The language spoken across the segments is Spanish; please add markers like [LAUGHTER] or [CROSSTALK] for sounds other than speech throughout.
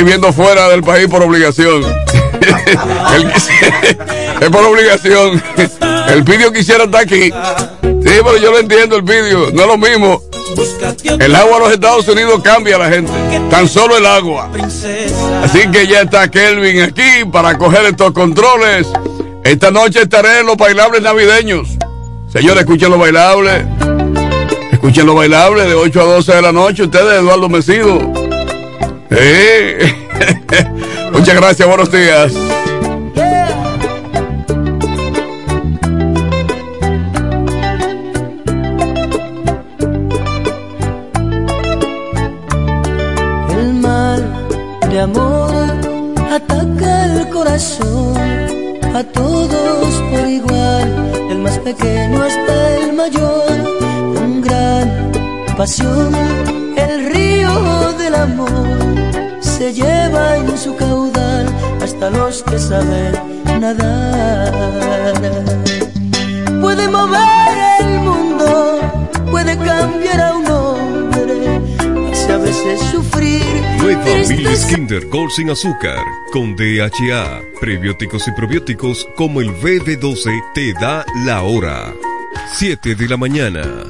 estoy viendo fuera del país por obligación. [LAUGHS] es por obligación. [LAUGHS] El vídeo quisiera estar aquí. Sí, pero yo lo entiendo el vídeo. No es lo mismo. El agua de los Estados Unidos cambia a la gente. Tan solo el agua. Así que ya está Kelvin aquí para coger estos controles. Esta noche estaré en los bailables navideños. Señores, escuchen los bailables. Escuchen los bailables de 8 a 12 de la noche. Ustedes, Eduardo Mesido. [LAUGHS] Muchas gracias, buenos días. El mal de amor ataca el corazón a todos por igual, del más pequeño hasta el mayor, con gran pasión. Lleva en su caudal hasta los que saben nadar. Puede mover el mundo, puede cambiar a un hombre, hace a veces sufrir. Nueva. Miles Kinder Gold sin azúcar, con DHA, prebióticos y probióticos como el BB12 te da la hora. 7 de la mañana.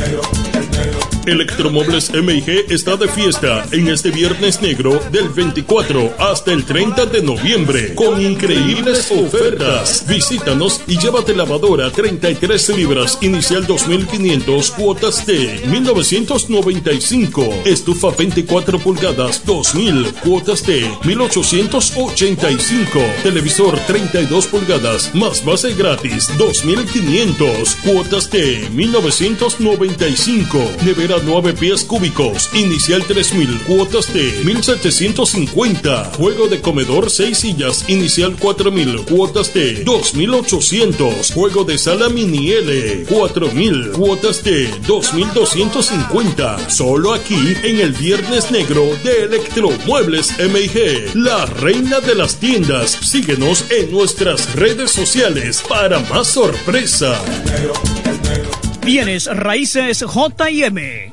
negro, el negro. Electromuebles MIG está de fiesta en este viernes negro del 24 hasta el 30 de noviembre con increíbles ofertas. Visítanos y llévate lavadora 33 libras inicial 2500 cuotas de 1995. Estufa 24 pulgadas 2000 cuotas de 1885. Televisor 32 pulgadas más base gratis 2500 cuotas de 1995. Nevera 9 pies cúbicos, inicial 3000, cuotas de 1750. Juego de comedor 6 sillas, inicial 4000, cuotas de 2800. Juego de sala mini L, 4000, cuotas de 2250. Solo aquí en el Viernes Negro de Electromuebles MIG, la reina de las tiendas. Síguenos en nuestras redes sociales para más sorpresa. Bienes raíces JM,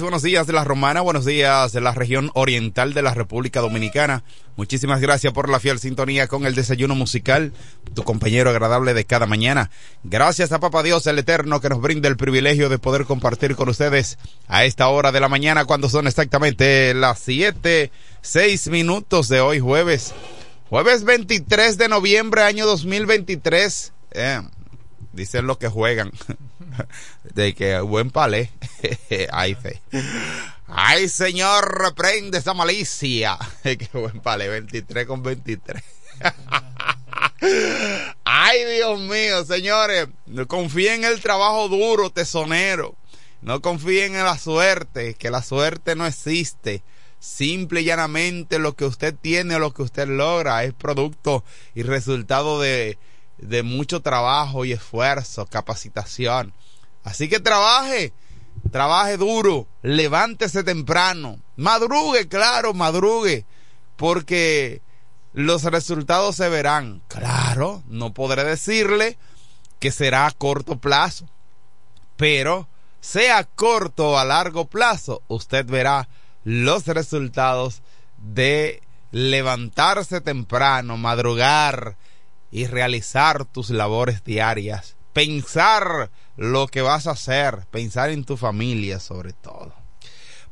Buenos días de la Romana, buenos días de la región oriental de la República Dominicana. Muchísimas gracias por la fiel sintonía con el desayuno musical, tu compañero agradable de cada mañana. Gracias a Papa Dios el Eterno que nos brinda el privilegio de poder compartir con ustedes a esta hora de la mañana cuando son exactamente las 7, 6 minutos de hoy jueves. Jueves 23 de noviembre año 2023. Eh, dicen los que juegan. [LAUGHS] [LAUGHS] de que buen palé. [LAUGHS] Ay, fe. Ay, señor, reprende esa malicia. [LAUGHS] Qué buen palé, 23 con 23. Ay, Dios mío, señores, no confíen en el trabajo duro, tesonero. No confíen en la suerte, que la suerte no existe. Simple y llanamente lo que usted tiene, lo que usted logra, es producto y resultado de, de mucho trabajo y esfuerzo, capacitación. Así que trabaje, trabaje duro, levántese temprano, madrugue, claro, madrugue, porque los resultados se verán. Claro, no podré decirle que será a corto plazo, pero sea corto o a largo plazo, usted verá los resultados de levantarse temprano, madrugar y realizar tus labores diarias. Pensar lo que vas a hacer, pensar en tu familia sobre todo.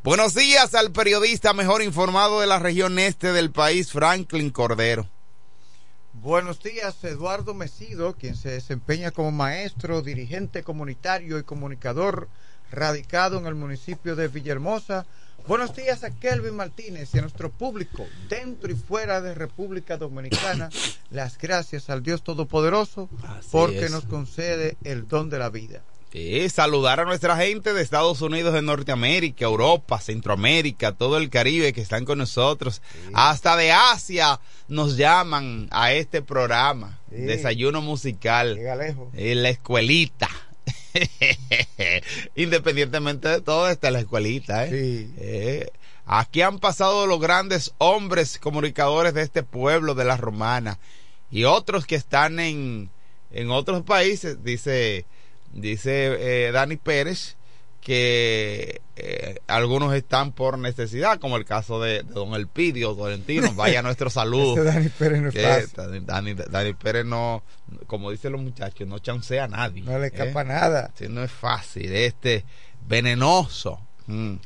Buenos días al periodista mejor informado de la región este del país, Franklin Cordero. Buenos días, Eduardo Mesido, quien se desempeña como maestro, dirigente comunitario y comunicador radicado en el municipio de Villahermosa. Buenos días a Kelvin Martínez y a nuestro público dentro y fuera de República Dominicana. [COUGHS] Las gracias al Dios Todopoderoso porque nos concede el don de la vida. Sí, saludar a nuestra gente de Estados Unidos, de Norteamérica, Europa, Centroamérica, todo el Caribe que están con nosotros. Hasta de Asia nos llaman a este programa. Desayuno musical. En la escuelita. [LAUGHS] Independientemente de todo, está la escuelita. ¿eh? Eh, aquí han pasado los grandes hombres comunicadores de este pueblo de la Romana y otros que están en, en otros países, dice, dice eh, Dani Pérez que eh, algunos están por necesidad, como el caso de, Don Elpidio Tolentino. [LAUGHS] Vaya nuestro saludo. Dani Pérez no es fácil. Dani, Pérez no, como dicen los muchachos, no chancea a nadie. No le escapa ¿eh? nada. Sí, no es fácil. Este venenoso. Mm.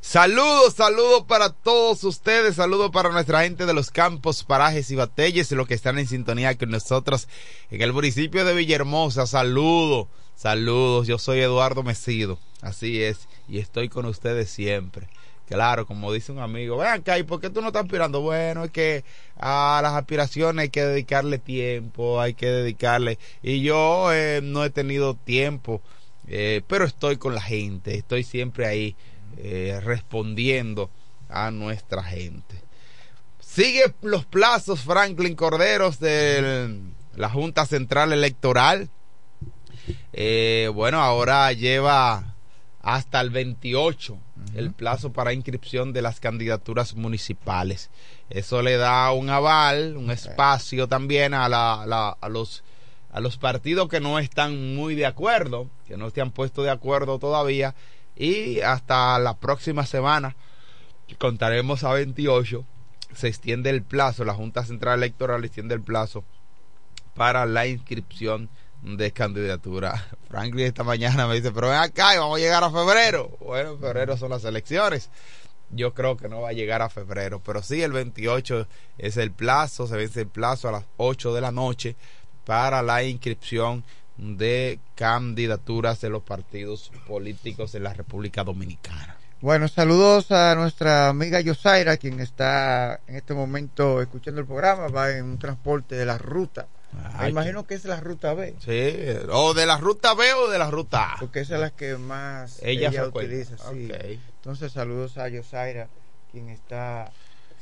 Saludos, saludos para todos ustedes, saludos para nuestra gente de los campos, parajes y batelles, los que están en sintonía con nosotros en el municipio de Villahermosa. Saludos, saludos, yo soy Eduardo Mesido, así es, y estoy con ustedes siempre. Claro, como dice un amigo, ven acá, ¿y por qué tú no estás aspirando? Bueno, es que a las aspiraciones hay que dedicarle tiempo, hay que dedicarle, y yo eh, no he tenido tiempo, eh, pero estoy con la gente, estoy siempre ahí eh, respondiendo a nuestra gente. Sigue los plazos Franklin Corderos de la Junta Central Electoral. Eh, bueno, ahora lleva hasta el 28 el plazo para inscripción de las candidaturas municipales. Eso le da un aval, un espacio también a, la, a, los, a los partidos que no están muy de acuerdo, que no se han puesto de acuerdo todavía y hasta la próxima semana, contaremos a 28, se extiende el plazo, la Junta Central Electoral extiende el plazo para la inscripción de candidatura. [LAUGHS] Franklin esta mañana me dice, pero ven acá y vamos a llegar a febrero. Bueno, en febrero son las elecciones. Yo creo que no va a llegar a febrero, pero sí el 28 es el plazo, se vence el plazo a las 8 de la noche para la inscripción de candidaturas de los partidos políticos en la República Dominicana. Bueno, saludos a nuestra amiga Yosaira, quien está en este momento escuchando el programa, va en un transporte de la ruta. Me imagino que es la ruta B. Sí, o de la ruta B o de la ruta A. Porque esa es la que más Ella ella, utiliza. Sí. Entonces, saludos a Yosaira, quien está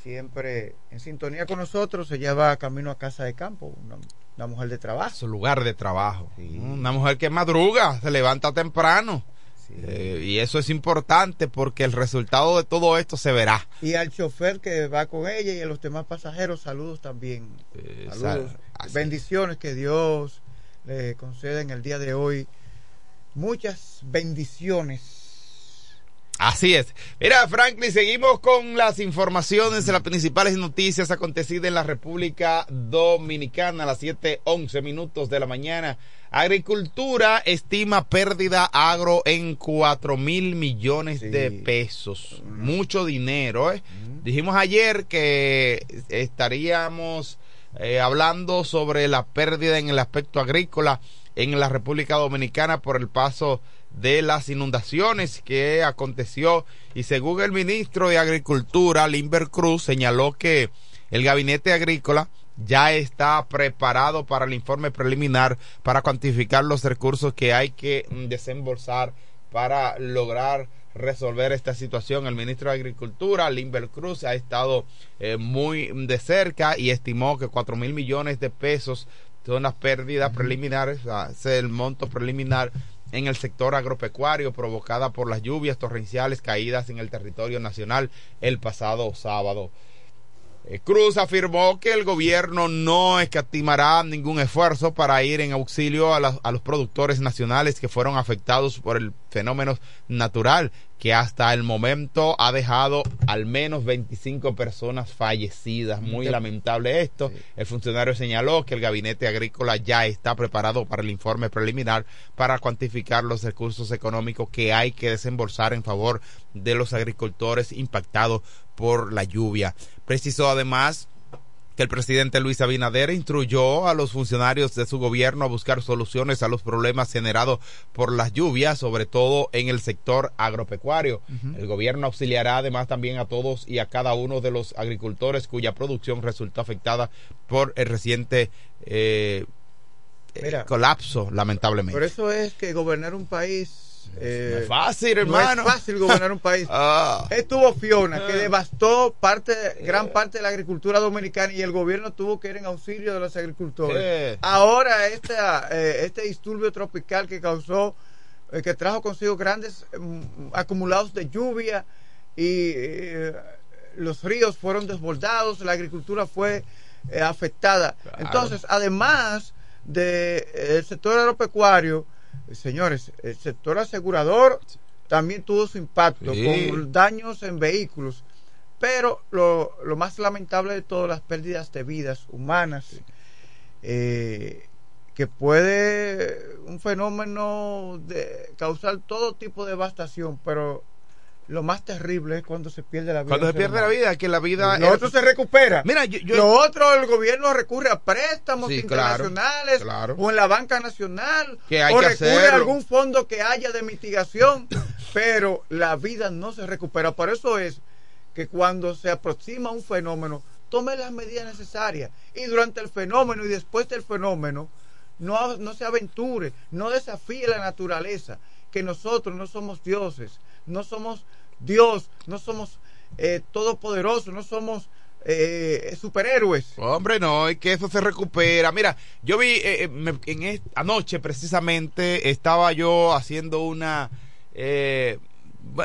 siempre en sintonía con nosotros. Ella va camino a casa de campo, una, una mujer de trabajo. Su lugar de trabajo. Una mujer que madruga, se levanta temprano. Eh, y eso es importante porque el resultado de todo esto se verá. Y al chofer que va con ella y a los demás pasajeros, saludos también. Saludos. sal- así. Bendiciones que Dios le conceda en el día de hoy. Muchas bendiciones. Así es. Mira, Franklin, seguimos con las informaciones las principales noticias acontecidas en la República Dominicana a las 7:11 minutos de la mañana. Agricultura estima pérdida agro en 4 mil millones de pesos. Mucho dinero, ¿eh? Dijimos ayer que estaríamos eh, hablando sobre la pérdida en el aspecto agrícola en la República Dominicana por el paso de las inundaciones que aconteció. Y según el ministro de Agricultura, Limber Cruz, señaló que el gabinete agrícola ya está preparado para el informe preliminar para cuantificar los recursos que hay que mm, desembolsar para lograr resolver esta situación. El ministro de Agricultura, Limber Cruz, ha estado eh, muy de cerca y estimó que cuatro mil millones de pesos son las pérdidas preliminares, el monto preliminar en el sector agropecuario provocada por las lluvias torrenciales caídas en el territorio nacional el pasado sábado. Eh, Cruz afirmó que el gobierno no escatimará ningún esfuerzo para ir en auxilio a, a los productores nacionales que fueron afectados por el fenómeno natural que hasta el momento ha dejado al menos 25 personas fallecidas. Muy Sí. lamentable esto. El funcionario señaló que el gabinete agrícola ya está preparado para el informe preliminar para cuantificar los recursos económicos que hay que desembolsar en favor de los agricultores impactados por la lluvia. Precisó además que el presidente Luis Abinader instruyó a los funcionarios de su gobierno a buscar soluciones a los problemas generados por las lluvias, sobre todo en el sector agropecuario. El gobierno auxiliará además también a todos y a cada uno de los agricultores cuya producción resultó afectada por el reciente eh, eh, Mira. colapso, lamentablemente. Por eso es que gobernar un país. Eh, no es fácil, no hermano. es fácil gobernar un país. [LAUGHS] Ah. Estuvo Fiona, que devastó parte, gran parte de la agricultura dominicana y el gobierno tuvo que ir en auxilio de los agricultores. Sí. Ahora esta, eh, este disturbio tropical que causó, eh, que trajo consigo grandes mm, acumulados de lluvia y eh, los ríos fueron desbordados, la agricultura fue eh, afectada. Claro. Entonces, además del sector agropecuario, eh, señores, el sector asegurador también tuvo su impacto Sí. con daños en vehículos. Pero lo, lo más lamentable de todo, las pérdidas de vidas humanas, eh, que puede un fenómeno de causar todo tipo de devastación, pero lo más terrible es cuando se pierde la vida. Cuando se pierde la vida, que la vida... Lo otro se recupera. Mira, yo- yo- Lo otro, el gobierno recurre a préstamos Sí, claro, internacionales claro. o en la banca nacional Que hay o que recurre hacerlo. a algún fondo que haya de mitigación, [COUGHS] pero la vida no se recupera. Por eso es que cuando se aproxima un fenómeno, tome las medidas necesarias y durante el fenómeno y después del fenómeno, no, no se aventure, no desafíe la naturaleza, que nosotros no somos dioses, no somos Dios, no somos eh, todopoderosos, no somos eh, superhéroes. Hombre, no, y que eso se recupera. Mira, yo vi eh, eh, me- en anoche precisamente estaba yo haciendo una eh,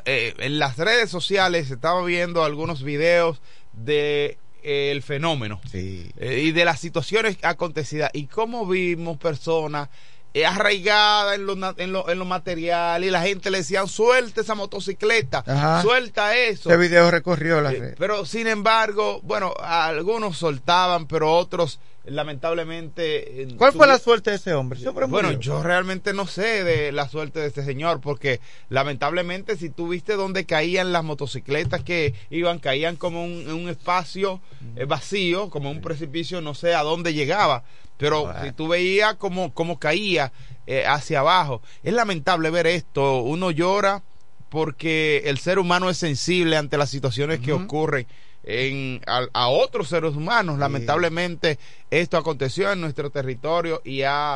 en las redes sociales estaba viendo algunos videos de el fenómeno eh, y de las situaciones acontecidas y cómo vimos personas eh, arraigadas en lo, en, lo, en lo material y la gente le decían suelta esa motocicleta, Ajá. suelta eso. Ese video recorrió la Eh, red. pero sin embargo, bueno, algunos soltaban, pero otros lamentablemente... ¿Cuál fue la suerte de ese hombre? Bueno, yo realmente no sé de la suerte de este señor, porque lamentablemente si tú viste dónde caían las motocicletas que iban, caían como un, en un espacio eh, vacío, como un precipicio, no sé a dónde llegaba, pero si tú veías cómo, cómo caía eh, hacia abajo, es lamentable ver esto, uno llora porque el ser humano es sensible ante las situaciones que ocurren en, a, a otros seres humanos. Lamentablemente esto aconteció en nuestro territorio y ha,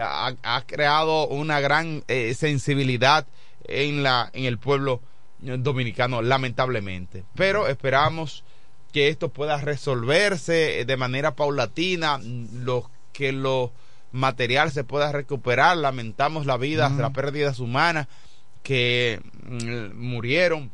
ha, ha creado una gran eh, sensibilidad en, la, en el pueblo dominicano, lamentablemente. Pero esperamos que esto pueda resolverse de manera paulatina, lo que lo material se pueda recuperar. Lamentamos la vida, las pérdidas humanas que mm, murieron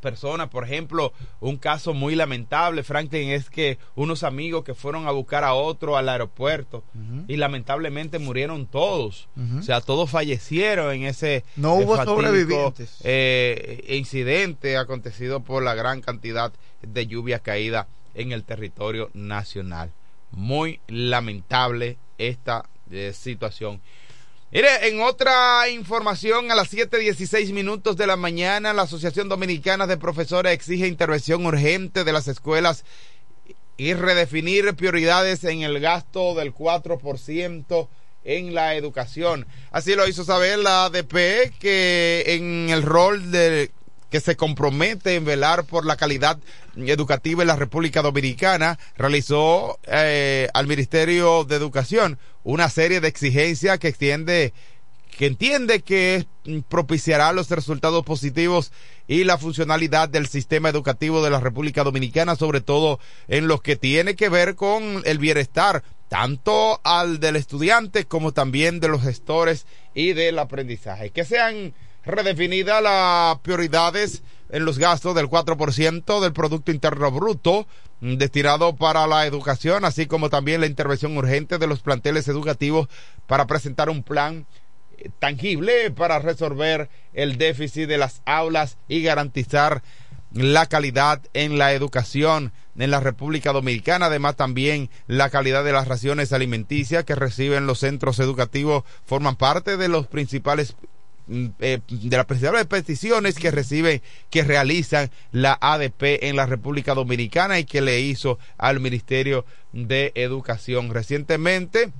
personas, por ejemplo, un caso muy lamentable, Franklin, es que unos amigos que fueron a buscar a otro al aeropuerto y lamentablemente murieron todos, o sea, todos fallecieron en ese No hubo fatídico, sobrevivientes. eh, incidente acontecido por la gran cantidad de lluvia caída en el territorio nacional. Muy lamentable esta eh, situación. Mire, en otra información, a las 7.16 minutos de la mañana, la Asociación Dominicana de Profesores exige intervención urgente de las escuelas y redefinir prioridades en el gasto del 4% en la educación. Así lo hizo saber la ADP, que en el rol de que se compromete en velar por la calidad educativa en la República Dominicana, realizó eh, al Ministerio de Educación una serie de exigencias que extiende que entiende que mm, propiciará los resultados positivos y la funcionalidad del sistema educativo de la República Dominicana, sobre todo en lo que tiene que ver con el bienestar, tanto al del estudiante como también de los gestores y del aprendizaje. Que sean redefinidas las prioridades en los gastos del 4% del Producto Interno Bruto destinado para la educación, así como también la intervención urgente de los planteles educativos para presentar un plan eh, tangible para resolver el déficit de las aulas y garantizar la calidad en la educación en la República Dominicana, además también la calidad de las raciones alimenticias que reciben los centros educativos forman parte de los principales eh, de las principales peticiones que recibe, que realizan la ADP en la República Dominicana y que le hizo al Ministerio de Educación recientemente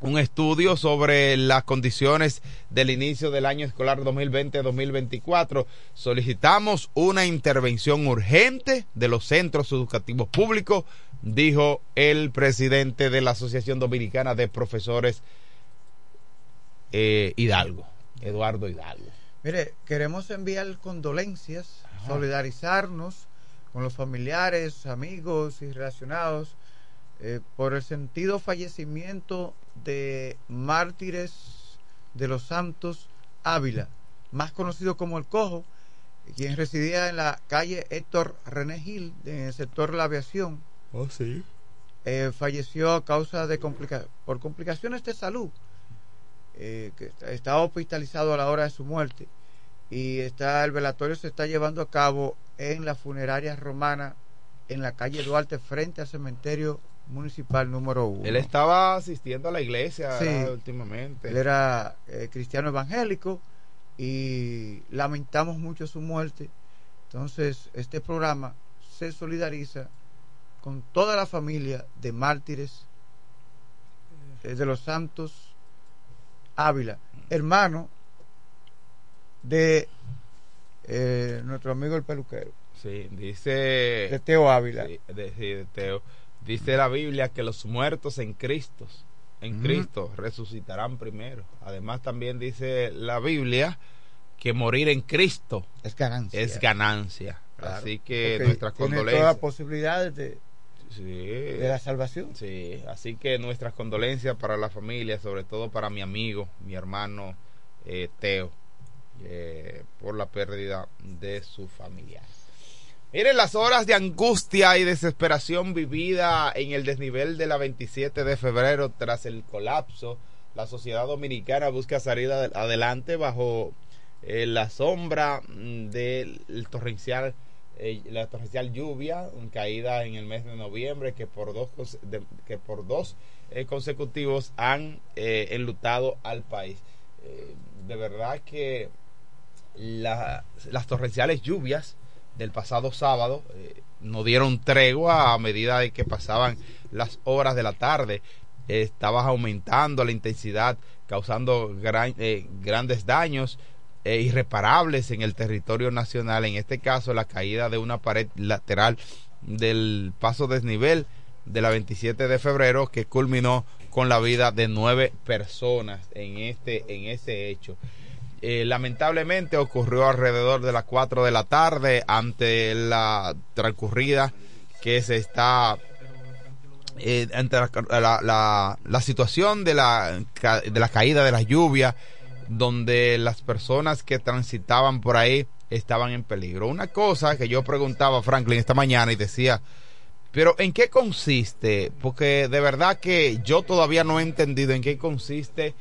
un estudio sobre las condiciones del inicio del año escolar 2020-2024. Solicitamos una intervención urgente de los centros educativos públicos, dijo el presidente de la Asociación Dominicana de Profesores eh, Hidalgo, Eduardo Hidalgo. Mire, queremos enviar condolencias, solidarizarnos con los familiares, amigos y relacionados eh, por el sentido fallecimiento de mártires de los Santos Ávila, más conocido como el Cojo, quien residía en la calle Héctor René Gil, en el sector de la aviación. Oh, sí. Eh, falleció a causa de complica por complicaciones de salud, eh, que está- estaba hospitalizado a la hora de su muerte y está el velatorio se está llevando a cabo en la funeraria romana en la calle Duarte frente al cementerio municipal número uno. Él estaba asistiendo a la iglesia últimamente. Él era eh, cristiano evangélico y lamentamos mucho su muerte. Entonces, este programa se solidariza con toda la familia de mártires eh, de los santos Ávila, hermano de eh, nuestro amigo el peluquero, Sí, dice. de Teo Ávila. Sí, de, sí, de Teo. Dice la Biblia que los muertos en Cristo, en. Cristo, resucitarán primero. Además también dice la Biblia que morir en Cristo Es ganancia. es ganancia. Claro, Así que nuestras tiene condolencias. todas las posibilidades de, Sí. de la salvación. Sí, así que nuestras condolencias para la familia, sobre todo para mi amigo, mi hermano eh, Teo, eh, por la pérdida de su familiar. Miren las horas de angustia y desesperación vivida en el desnivel de la 27 de febrero tras el colapso. La sociedad dominicana busca salir ad- adelante bajo eh, la sombra mm, del torrencial eh, la torrencial lluvia, caída en el mes de noviembre que por dos, que por dos eh, consecutivos han eh, enlutado al país. De verdad que la- las torrenciales lluvias del pasado sábado no dieron tregua a medida de que pasaban las horas de la tarde. Estaba aumentando la intensidad, causando gran- grandes daños eh, irreparables en el territorio nacional. En este caso, la caída de una pared lateral del paso desnivel de la 27 de febrero que culminó con la vida de nueve personas en este en ese hecho. Eh, lamentablemente ocurrió alrededor de las 4 de la tarde ante la transcurrida que se está eh, ante la, la- la- situación de la, de la caída de la lluvia donde las personas que transitaban por ahí estaban en peligro. Una cosa que yo preguntaba a Franklin esta mañana y decía, pero ¿en qué consiste? Porque de verdad que yo todavía no he entendido en qué consiste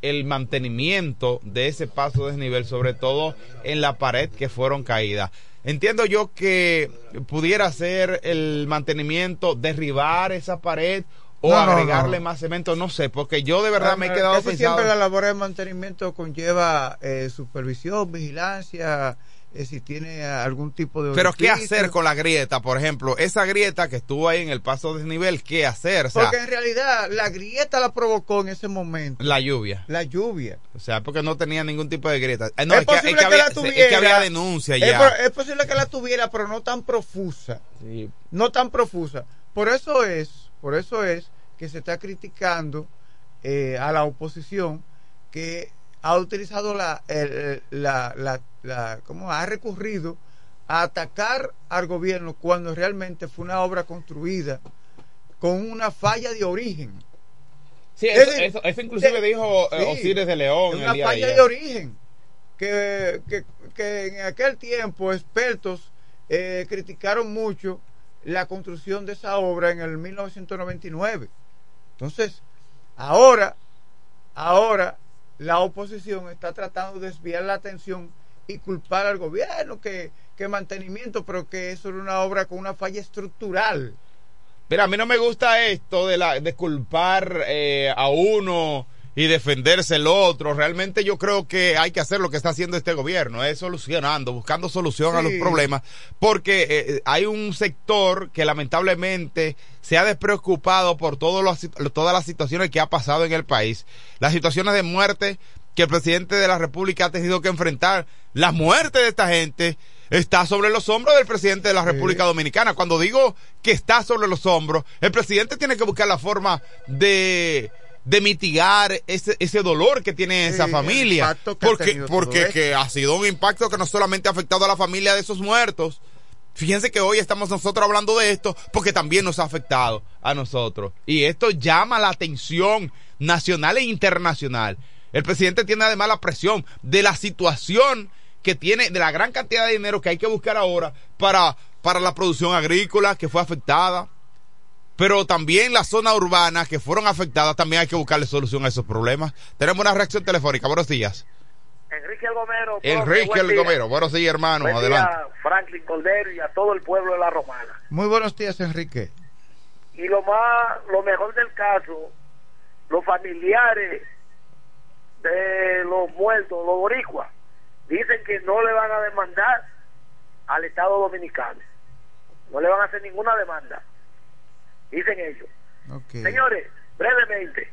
el mantenimiento de ese paso desnivel, sobre todo en la pared que fueron caídas. Entiendo yo que pudiera ser el mantenimiento, derribar esa pared o No, agregarle no. más cemento, no sé, porque yo de verdad me he quedado Casi pensando... siempre la labor de mantenimiento conlleva eh, supervisión, vigilancia, eh, si tiene algún tipo de... Pero ¿qué hacer con la grieta? Por ejemplo, esa grieta que estuvo ahí en el paso desnivel, ¿qué hacer? O sea, Porque en realidad la grieta la provocó en ese momento. la lluvia. La lluvia. O sea, porque no tenía ningún tipo de grieta. Eh, no, es, es, que, es posible que había, la es tuviera. que había denuncia es ya. Es, posible que la tuviera, pero no tan profusa. Sí. No tan profusa. Por eso es, por eso es que se está criticando eh, a la oposición que ha utilizado la, el- la, la, la- ¿cómo? Ha recurrido a atacar al gobierno cuando realmente fue una obra construida con una falla de origen. Sí, Es eso, eso, eso inclusive de- dijo eh, sí, Osiris de León. Es el una día falla ayer. de origen. Que, que, que en aquel tiempo expertos eh, criticaron mucho la construcción de esa obra en el 1999. Entonces, ahora, ahora la oposición está tratando de desviar la atención y culpar al gobierno que, que mantenimiento, pero que eso era una obra con una falla estructural. Mira, a mí no me gusta esto de, la, de culpar eh, a uno y defenderse el otro. Realmente yo creo que hay que hacer lo que está haciendo este gobierno, es solucionando, buscando solución a los problemas, porque eh, hay un sector que lamentablemente se ha despreocupado por todos los, todas las situaciones que ha pasado en el país, las situaciones de muerte que el presidente de la República ha tenido que enfrentar, la muerte de esta gente está sobre los hombros del presidente de la República Dominicana. Cuando digo que está sobre los hombros, el presidente tiene que buscar la forma de de mitigar ese, ese dolor que tiene esa Sí, familia porque porque que ha sido un impacto que no solamente ha afectado a la familia de esos muertos Fíjense que hoy estamos nosotros hablando de esto porque también nos ha afectado a nosotros. Y esto llama la atención nacional e internacional. El presidente tiene además la presión de la situación que tiene, de la gran cantidad de dinero que hay que buscar ahora para, para la producción agrícola que fue afectada. Pero también las zonas urbanas que fueron afectadas, también hay que buscarle solución a esos problemas. Tenemos una reacción telefónica. Buenos días. Enrique El Gomero. Enrique buen El día. Gomero. Buenos días, hermano. Buen Adelante. día, Franklin Cordero y a todo el pueblo de La Romana. Muy buenos días, Enrique. Y lo más, lo mejor del caso, los familiares de los muertos, los boricuas, dicen que no le van a demandar al Estado Dominicano. No le van a hacer ninguna demanda. Dicen ellos. Señores, brevemente,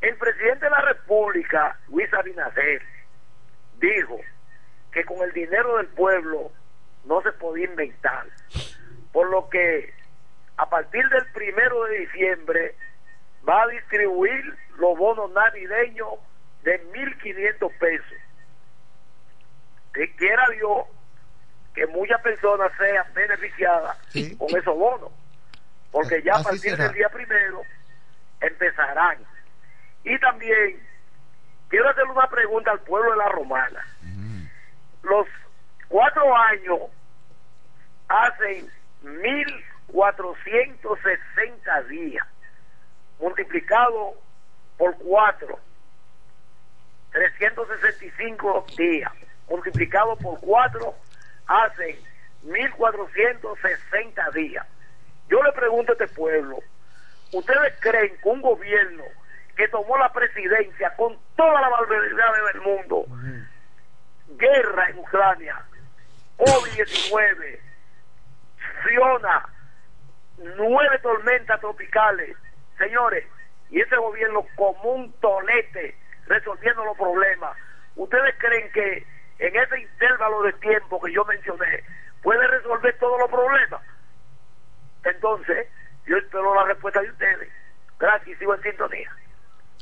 el presidente de la República, Luis Abinader, dijo que con el dinero del pueblo no se podía inventar, por lo que a partir del primero de diciembre va a distribuir los bonos navideños de 1.500 pesos. Que quiera Dios que muchas personas sean beneficiadas Sí. con esos bonos, porque ya a partir será. del día primero empezarán. Y también quiero hacerle una pregunta al pueblo de la Romana. Los cuatro años hacen 1460 días, multiplicado por cuatro, 365 días, multiplicado por cuatro, hacen 1460 días. Yo le pregunto a este pueblo, ¿ustedes creen que un gobierno que tomó la presidencia con toda la barbaridad del mundo, guerra en Ucrania, COVID-19, Fiona, nueve tormentas tropicales, señores, y ese gobierno como un tolete resolviendo los problemas. ¿Ustedes creen que en ese intervalo de tiempo que yo mencioné puede resolver todos los problemas? Entonces, yo espero la respuesta de ustedes. Gracias y sigo en sintonía.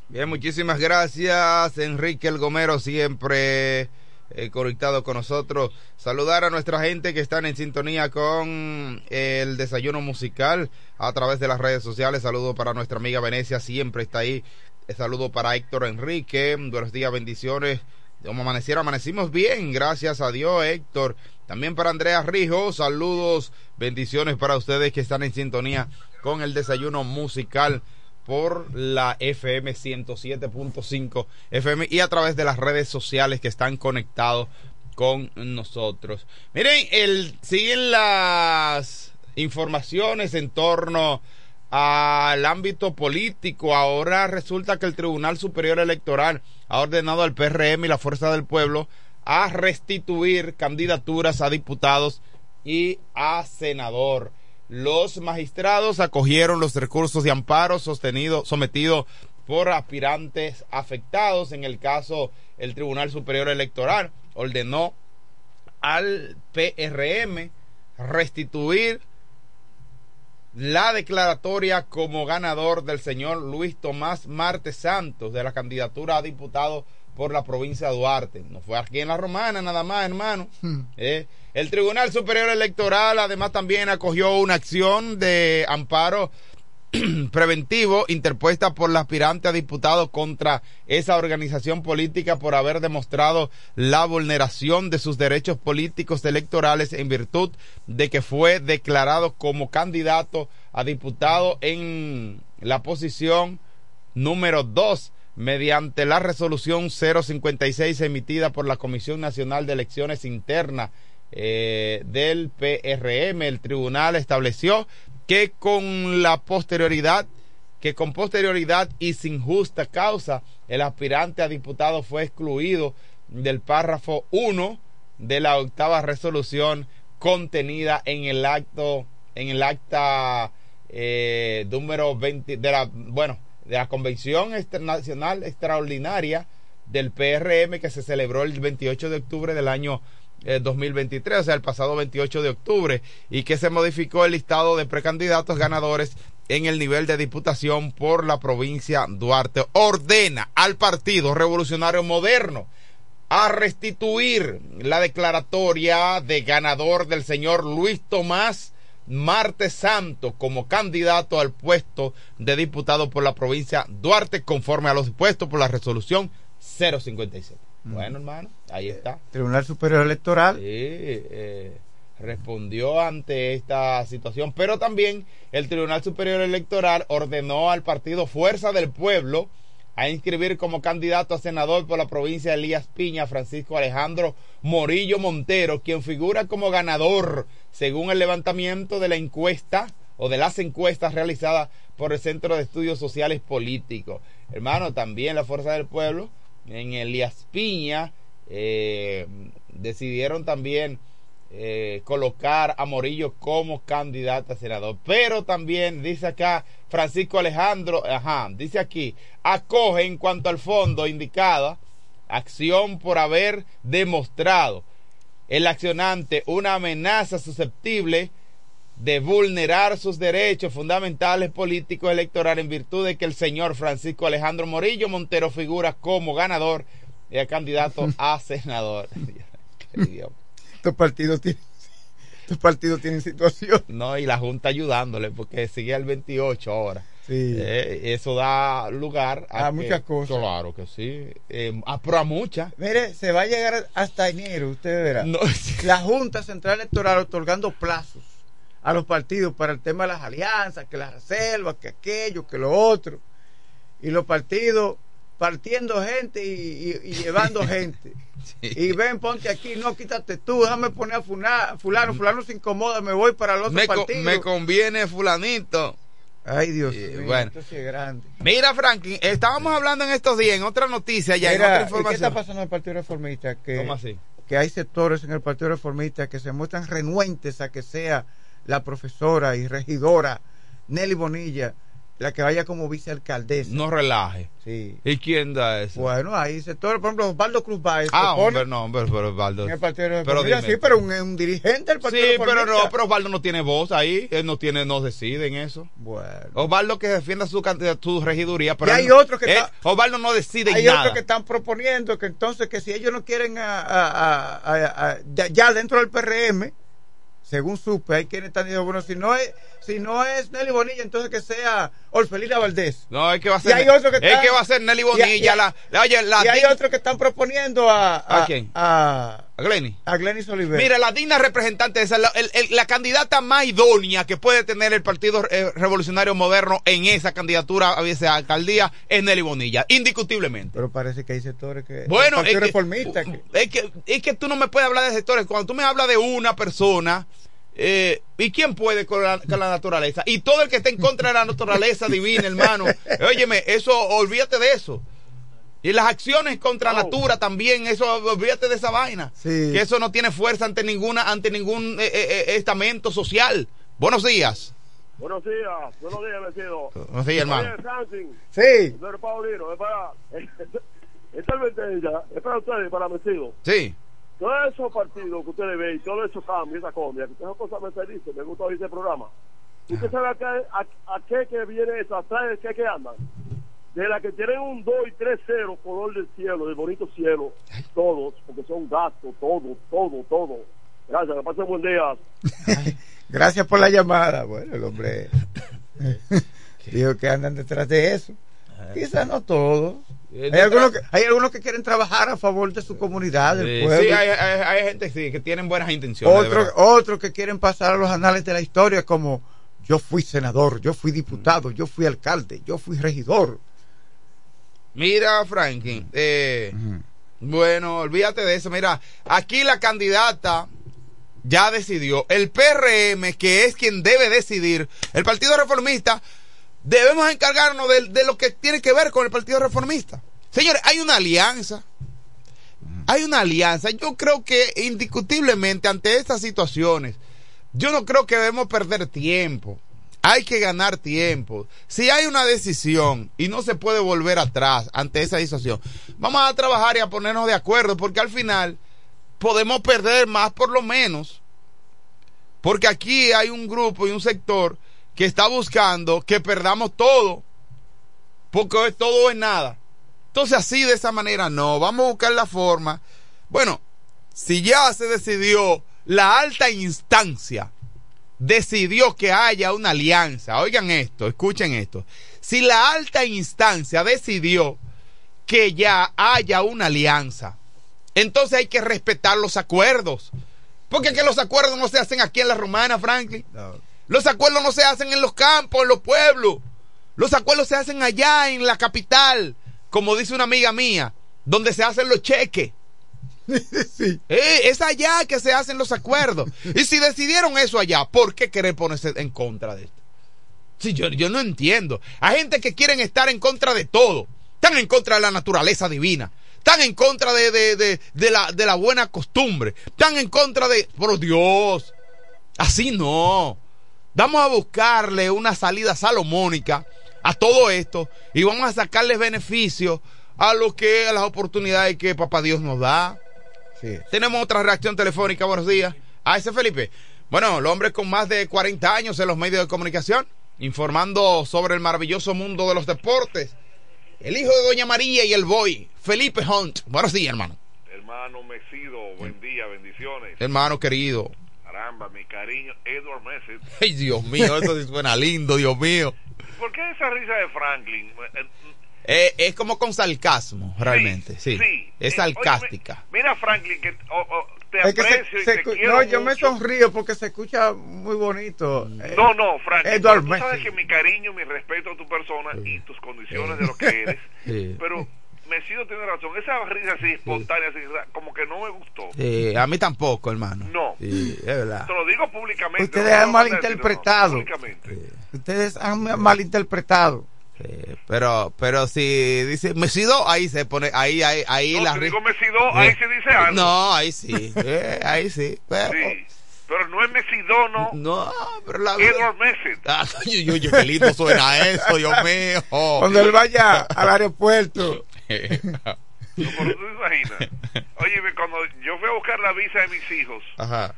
Bien, muchísimas gracias, Enrique El Gomero, siempre eh, conectado con nosotros. Saludar a nuestra gente que están en sintonía con el desayuno musical a través de las redes sociales. Saludo para nuestra amiga Venecia, siempre está ahí. Eh, Saludo para Héctor Enrique. Buenos días, bendiciones. Como amanecieron, amanecimos bien, gracias a Dios, Héctor. También para Andrea Rijo, saludos, bendiciones para ustedes que están en sintonía con el desayuno musical por la FM 107.5 FM y a través de las redes sociales que están conectados con nosotros. Miren, el, siguen las informaciones en torno al ámbito político. Ahora resulta que el Tribunal Superior Electoral ha ordenado al PRM y la Fuerza del Pueblo a restituir candidaturas a diputados y a senador. Los magistrados acogieron los recursos de amparo sostenido, sometidos por aspirantes afectados. En el caso, el Tribunal Superior Electoral ordenó al PRM restituir la declaratoria como ganador del señor Luis Tomás Marte Santos de la candidatura a diputado por la provincia de Duarte. No fue aquí en la Romana nada más, hermano. Eh, el Tribunal Superior Electoral además también acogió una acción de amparo [CLEARS THROAT] preventivo interpuesta por la aspirante a diputado contra esa organización política por haber demostrado la vulneración de sus derechos políticos electorales en virtud de que fue declarado como candidato a diputado en la posición número 2 mediante la resolución 056 emitida por la Comisión Nacional de Elecciones Internas eh, del PRM. El tribunal estableció que con la posterioridad, que con posterioridad y sin justa causa, el aspirante a diputado fue excluido del párrafo 1 de la octava resolución contenida en el acto, en el acta eh, número 20 de la, bueno, de la Convención Internacional Extraordinaria del PRM que se celebró el 28 de octubre del año 2023, eh, o sea, el pasado 28 de octubre, y que se modificó el listado de precandidatos ganadores en el nivel de diputación por la provincia Duarte. Ordena al Partido Revolucionario Moderno a restituir la declaratoria de ganador del señor Luis Tomás Marte Santo como candidato al puesto de diputado por la provincia Duarte conforme a los dispuestos por la resolución 057. Bueno, hermano, ahí está. Tribunal Superior Electoral. Sí, eh, respondió ante esta situación, pero también el Tribunal Superior Electoral ordenó al partido Fuerza del Pueblo a inscribir como candidato a senador por la provincia de Elías Piña Francisco Alejandro Morillo Montero, quien figura como ganador según el levantamiento de la encuesta o de las encuestas realizadas por el Centro de Estudios Sociales Políticos. Hermano, también la Fuerza del Pueblo en Elías Piña eh, decidieron también eh, colocar a Morillo como candidato a senador. Pero también dice acá Francisco Alejandro, ajá, dice aquí, acoge en cuanto al fondo indicada acción por haber demostrado el accionante una amenaza susceptible de vulnerar sus derechos fundamentales políticos electorales en virtud de que el señor Francisco Alejandro Morillo Montero figura como ganador y candidato [LAUGHS] a senador. [LAUGHS] estos partidos tienen estos partidos tienen situación. No, y la Junta ayudándole porque sigue al 28 ahora. Sí. Eh, eso da lugar a, muchas cosas. Claro que sí. Eh, a, pero a muchas. Mire, se va a llegar hasta enero, usted verá. No. [LAUGHS] La Junta Central Electoral otorgando plazos a los partidos para el tema de las alianzas, que las reservas, que aquello, que lo otro. Y los partidos partiendo gente y, y- y llevando [LAUGHS] gente. Y ven, ponte aquí, no, quítate tú, déjame poner a fulano, fulano se incomoda, me voy para el otro Me, co- partido. me conviene fulanito. Ay, Dios Eh, mío, bueno. esto sí es grande. Mira, Franklin, estábamos hablando en estos días, en otra noticia, ya en Mira, otra ¿y ¿Qué está información. pasando en el Partido Reformista? Que, ¿Cómo así? que hay sectores en el Partido Reformista que se muestran renuentes a que sea la profesora y regidora Nelly Bonilla la que vaya como vicealcaldesa. No relaje. Sí. ¿Y quién da eso? Bueno, hay sectores, por ejemplo, Osvaldo Cruz Báez. ah, hombre, no, hombre, pero Osvaldo. Pero dime. sí, pero un, un dirigente del Partido Sí, pero no, pero Osvaldo no tiene voz ahí, él no tiene, no decide en eso. Bueno. Osvaldo que defienda su su regiduría, pero Y hay otros que él- está- Osvaldo no decide Hay nada. otros que están proponiendo que entonces que si ellos no quieren a, a- a- ya dentro del PRM, según supe, hay quienes están diciendo, bueno, si no es, si no es Nelly Bonilla, entonces que sea Orfelina Valdés. No, es que va a Y ser, hay otros que es están- que va a ser Nelly y- Bonilla, y- la, la- oye, la y hay otros que están proponiendo a, a, ¿A quién? a, ¿A Glenny? a Glenis Oliver. Mira, la digna representante, esa, la, el- el- la candidata más idónea que puede tener el Partido eh, Revolucionario Moderno en esa candidatura a vicealcaldía es Nelly Bonilla, indiscutiblemente. Pero parece que hay sectores que. Bueno, es que- Reformista. que- Es que, es que tú no me puedes hablar de sectores. Cuando tú me hablas de una persona, eh, ¿y quién puede con la, con la naturaleza? Y todo el que esté en contra de la naturaleza [LAUGHS] divina, hermano. Óyeme, eso, olvídate de eso. Y las acciones contra natura también, eso, olvídate de esa vaina. Sí. Que eso no tiene fuerza ante ninguna, ante ningún eh, eh, eh, estamento social. Buenos días. Buenos días, buenos días, vecino. Buenos días, hermano. Sí. Paulino, es para. [LAUGHS] Esta es para ustedes, para Mesido. Sí. Todos esos partidos que ustedes ven, todos esos cambios, esa comida, que esas cosas me dicen, me gusta oír ese programa. ¿Usted sabe a qué, a, a qué que viene eso? ¿Atrás de qué que andan? De la que tienen un 2 y 3 0 color del cielo, del bonito cielo, todos, porque son gastos, todo, todo, todo. Gracias, que pasen buen día. Gracias por la llamada. Bueno, el hombre [COUGHS] dijo que andan detrás de eso. Quizás no todos. Eh, Hay algunos, que, hay algunos que quieren trabajar a favor de su comunidad, del Sí, pueblo. sí, hay, hay- hay gente sí, que tienen buenas intenciones. otros que quieren pasar a los anales de la historia como yo fui senador, yo fui diputado, yo fui alcalde, yo fui regidor. Mira, Franklin, eh, bueno, olvídate de eso. Mira, aquí la candidata ya decidió. El PRM, que es quien debe decidir, el Partido Reformista, debemos encargarnos de, de lo que tiene que ver con el Partido Reformista. Señores, hay una alianza. Hay una alianza. Yo creo que indiscutiblemente ante estas situaciones, yo no creo que debemos perder tiempo. Hay que ganar tiempo. Si hay una decisión y no se puede volver atrás ante esa situación, vamos a trabajar y a ponernos de acuerdo porque al final podemos perder más por lo menos. Porque aquí hay un grupo y un sector que está buscando que perdamos todo. Porque todo es nada. Entonces así de esa manera no. Vamos a buscar la forma. Bueno, si ya se decidió la alta instancia decidió que haya una alianza. Oigan esto, escuchen esto. Si la alta instancia decidió que ya haya una alianza, entonces hay que respetar los acuerdos. Porque que los acuerdos no se hacen aquí en la Romana, Franklin. Los acuerdos no se hacen en los campos, en los pueblos. Los acuerdos se hacen allá en la capital, como dice una amiga mía, donde se hacen los cheques. [LAUGHS] Eh, es allá que se hacen los acuerdos. Y si decidieron eso allá, ¿por qué querer ponerse en contra de esto? Sí, yo, yo no entiendo. Hay gente que quieren estar en contra de todo. Están en contra de la naturaleza divina. Están en contra de, de, de, de la, de la buena costumbre. Están en contra de... Por Dios. Así no. Vamos a buscarle una salida salomónica a todo esto y vamos a sacarles beneficio a lo que a las oportunidades que papá Dios nos da. Tenemos otra reacción telefónica, buenos días. Ah, ese es Felipe. Bueno, el hombre con más de 40 años en los medios de comunicación, informando sobre el maravilloso mundo de los deportes. El hijo de Doña María y el boy, Felipe Hunt. Buenos días, hermano. Hermano Mesido, buen día, bendiciones. Hermano querido. Caramba, mi cariño, Edward Messi. [LAUGHS] Ay, Dios mío, esto sí suena lindo, Dios mío. ¿Por qué esa risa de Franklin? Eh, Eh, es como con sarcasmo, realmente. Sí. sí. Es Eh, sarcástica. Mira, Franklin, que oh, oh, te Es que se- aprecio y se te escu- quiero no, yo me mucho. sonrío porque se escucha muy bonito. Eh, No, no, Franklin, Edward tú sabes Messi. que mi cariño, mi respeto a tu persona y tus condiciones de lo que eres, [LAUGHS] Sí. pero Mesido tiene razón. Esa risa así espontánea, así, como que no me gustó. Sí, a mí tampoco, hermano. No. Sí, es verdad. Te lo digo públicamente. Ustedes no han malinterpretado. no, públicamente. Ustedes han malinterpretado. Sí, pero, pero si dice Mesido, ahí se pone, ahí, ahí, ahí No, la si digo Mesido, ahí se dice algo. No, ahí sí, eh, ahí sí. Pero, Sí. Pero no es Mesidono. No, pero la Edward Messi. Ah, [LAUGHS] yo, yo, yo, qué lindo suena eso, Dios mío. Cuando él vaya al aeropuerto. [LAUGHS] Pero tú te imaginas. Oye, cuando yo fui a buscar la visa de mis hijos, Ajá.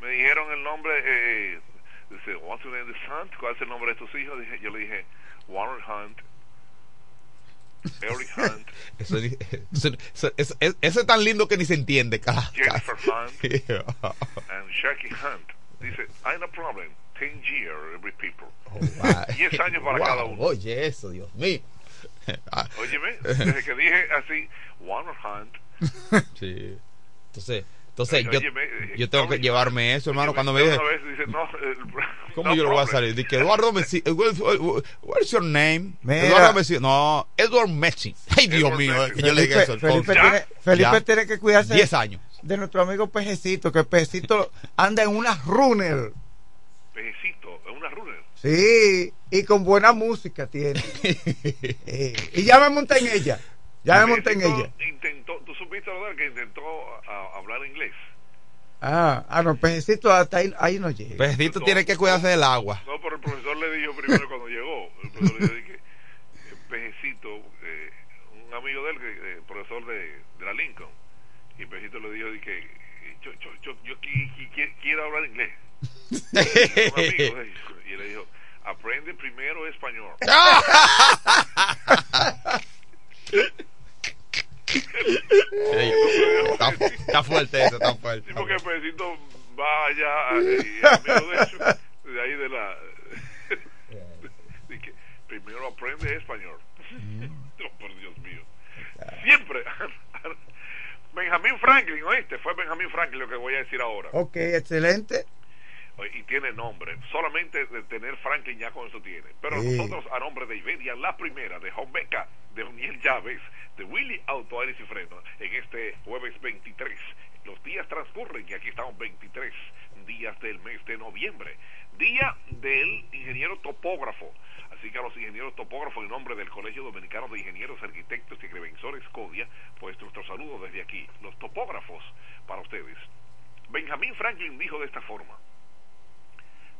me dijeron el nombre. Eh, dice, what's the name of son? ¿Cuál es el nombre de tus hijos? Dije, yo le dije, Warren Hunt, Eric Hunt, [LAUGHS] Eso, eso, eso, eso- eso- eso es tan lindo que ni se entiende, cara. Jennifer Hunt, [LAUGHS] and Jackie Hunt. Dice, I no problem. 10 years every people. Wow. 10 años para Wow, cada uno. Oye, eso, Dios mío. [LAUGHS] Ah, Óyeme, [LAUGHS] desde que dije así, Warren Hunt, sí. Entonces, entonces yo, Óyeme, eh, yo tengo que llevarme eso, hermano, cuando me dice, no, eh, [LAUGHS] ¿cómo no yo lo voy a problem. salir? Dice, Eduardo Messi, eh, what's your name? Mira. Eduardo Messi, no, Edward Messi. Ay, Dios Edward mío, Messi. que yo le dije eso. Felipe, tiene, Felipe Ya. tiene que cuidarse 10 años. de nuestro amigo Pejecito, que Pejecito anda en una runner. Pejecito, es una runner. Sí, y con buena música tiene. [LAUGHS] Eh, y ya me monté en ella. Ya me monté en ella. Intentó, tú supiste verdad que intentó a- hablar inglés. Ah, ah, no, Pejecito hasta ahí, ahí no llega. Pejecito tiene que cuidarse del agua. No, pero el profesor le dijo primero cuando llegó. El profesor le dijo que Pejecito, eh, un amigo de él, que, eh, profesor de, de la Lincoln, y Pejecito le dijo que yo, yo, yo, yo qui- qui- qui- quiero hablar inglés. [LAUGHS] un amigo de ellos. Y le dijo, aprende primero español. [LAUGHS] Ey, está, está fuerte eso, está fuerte. Sí, porque Pejecito va allá y amigo de ellos, de ahí de la... [LAUGHS] de que primero aprende español. [LAUGHS] Oh, por Dios mío. Siempre. Benjamín Franklin, ¿oíste? Fue Benjamín Franklin lo que voy a decir ahora. Ok, excelente. Y tiene nombre. Solamente de tener Franklin ya con eso tiene. Pero Sí. nosotros, a nombre de Iberia, la primera, de Beca, de Uniel Llaves, de Willy Auto Aires y Frenos, en este jueves 23. Los días transcurren y aquí estamos 23 días del mes de noviembre. Día del ingeniero topógrafo. Así que a los ingenieros topógrafos, en nombre del Colegio Dominicano de Ingenieros, Arquitectos y Agrimensores CODIA, pues nuestro saludo desde aquí. Los topógrafos para ustedes. Benjamín Franklin dijo de esta forma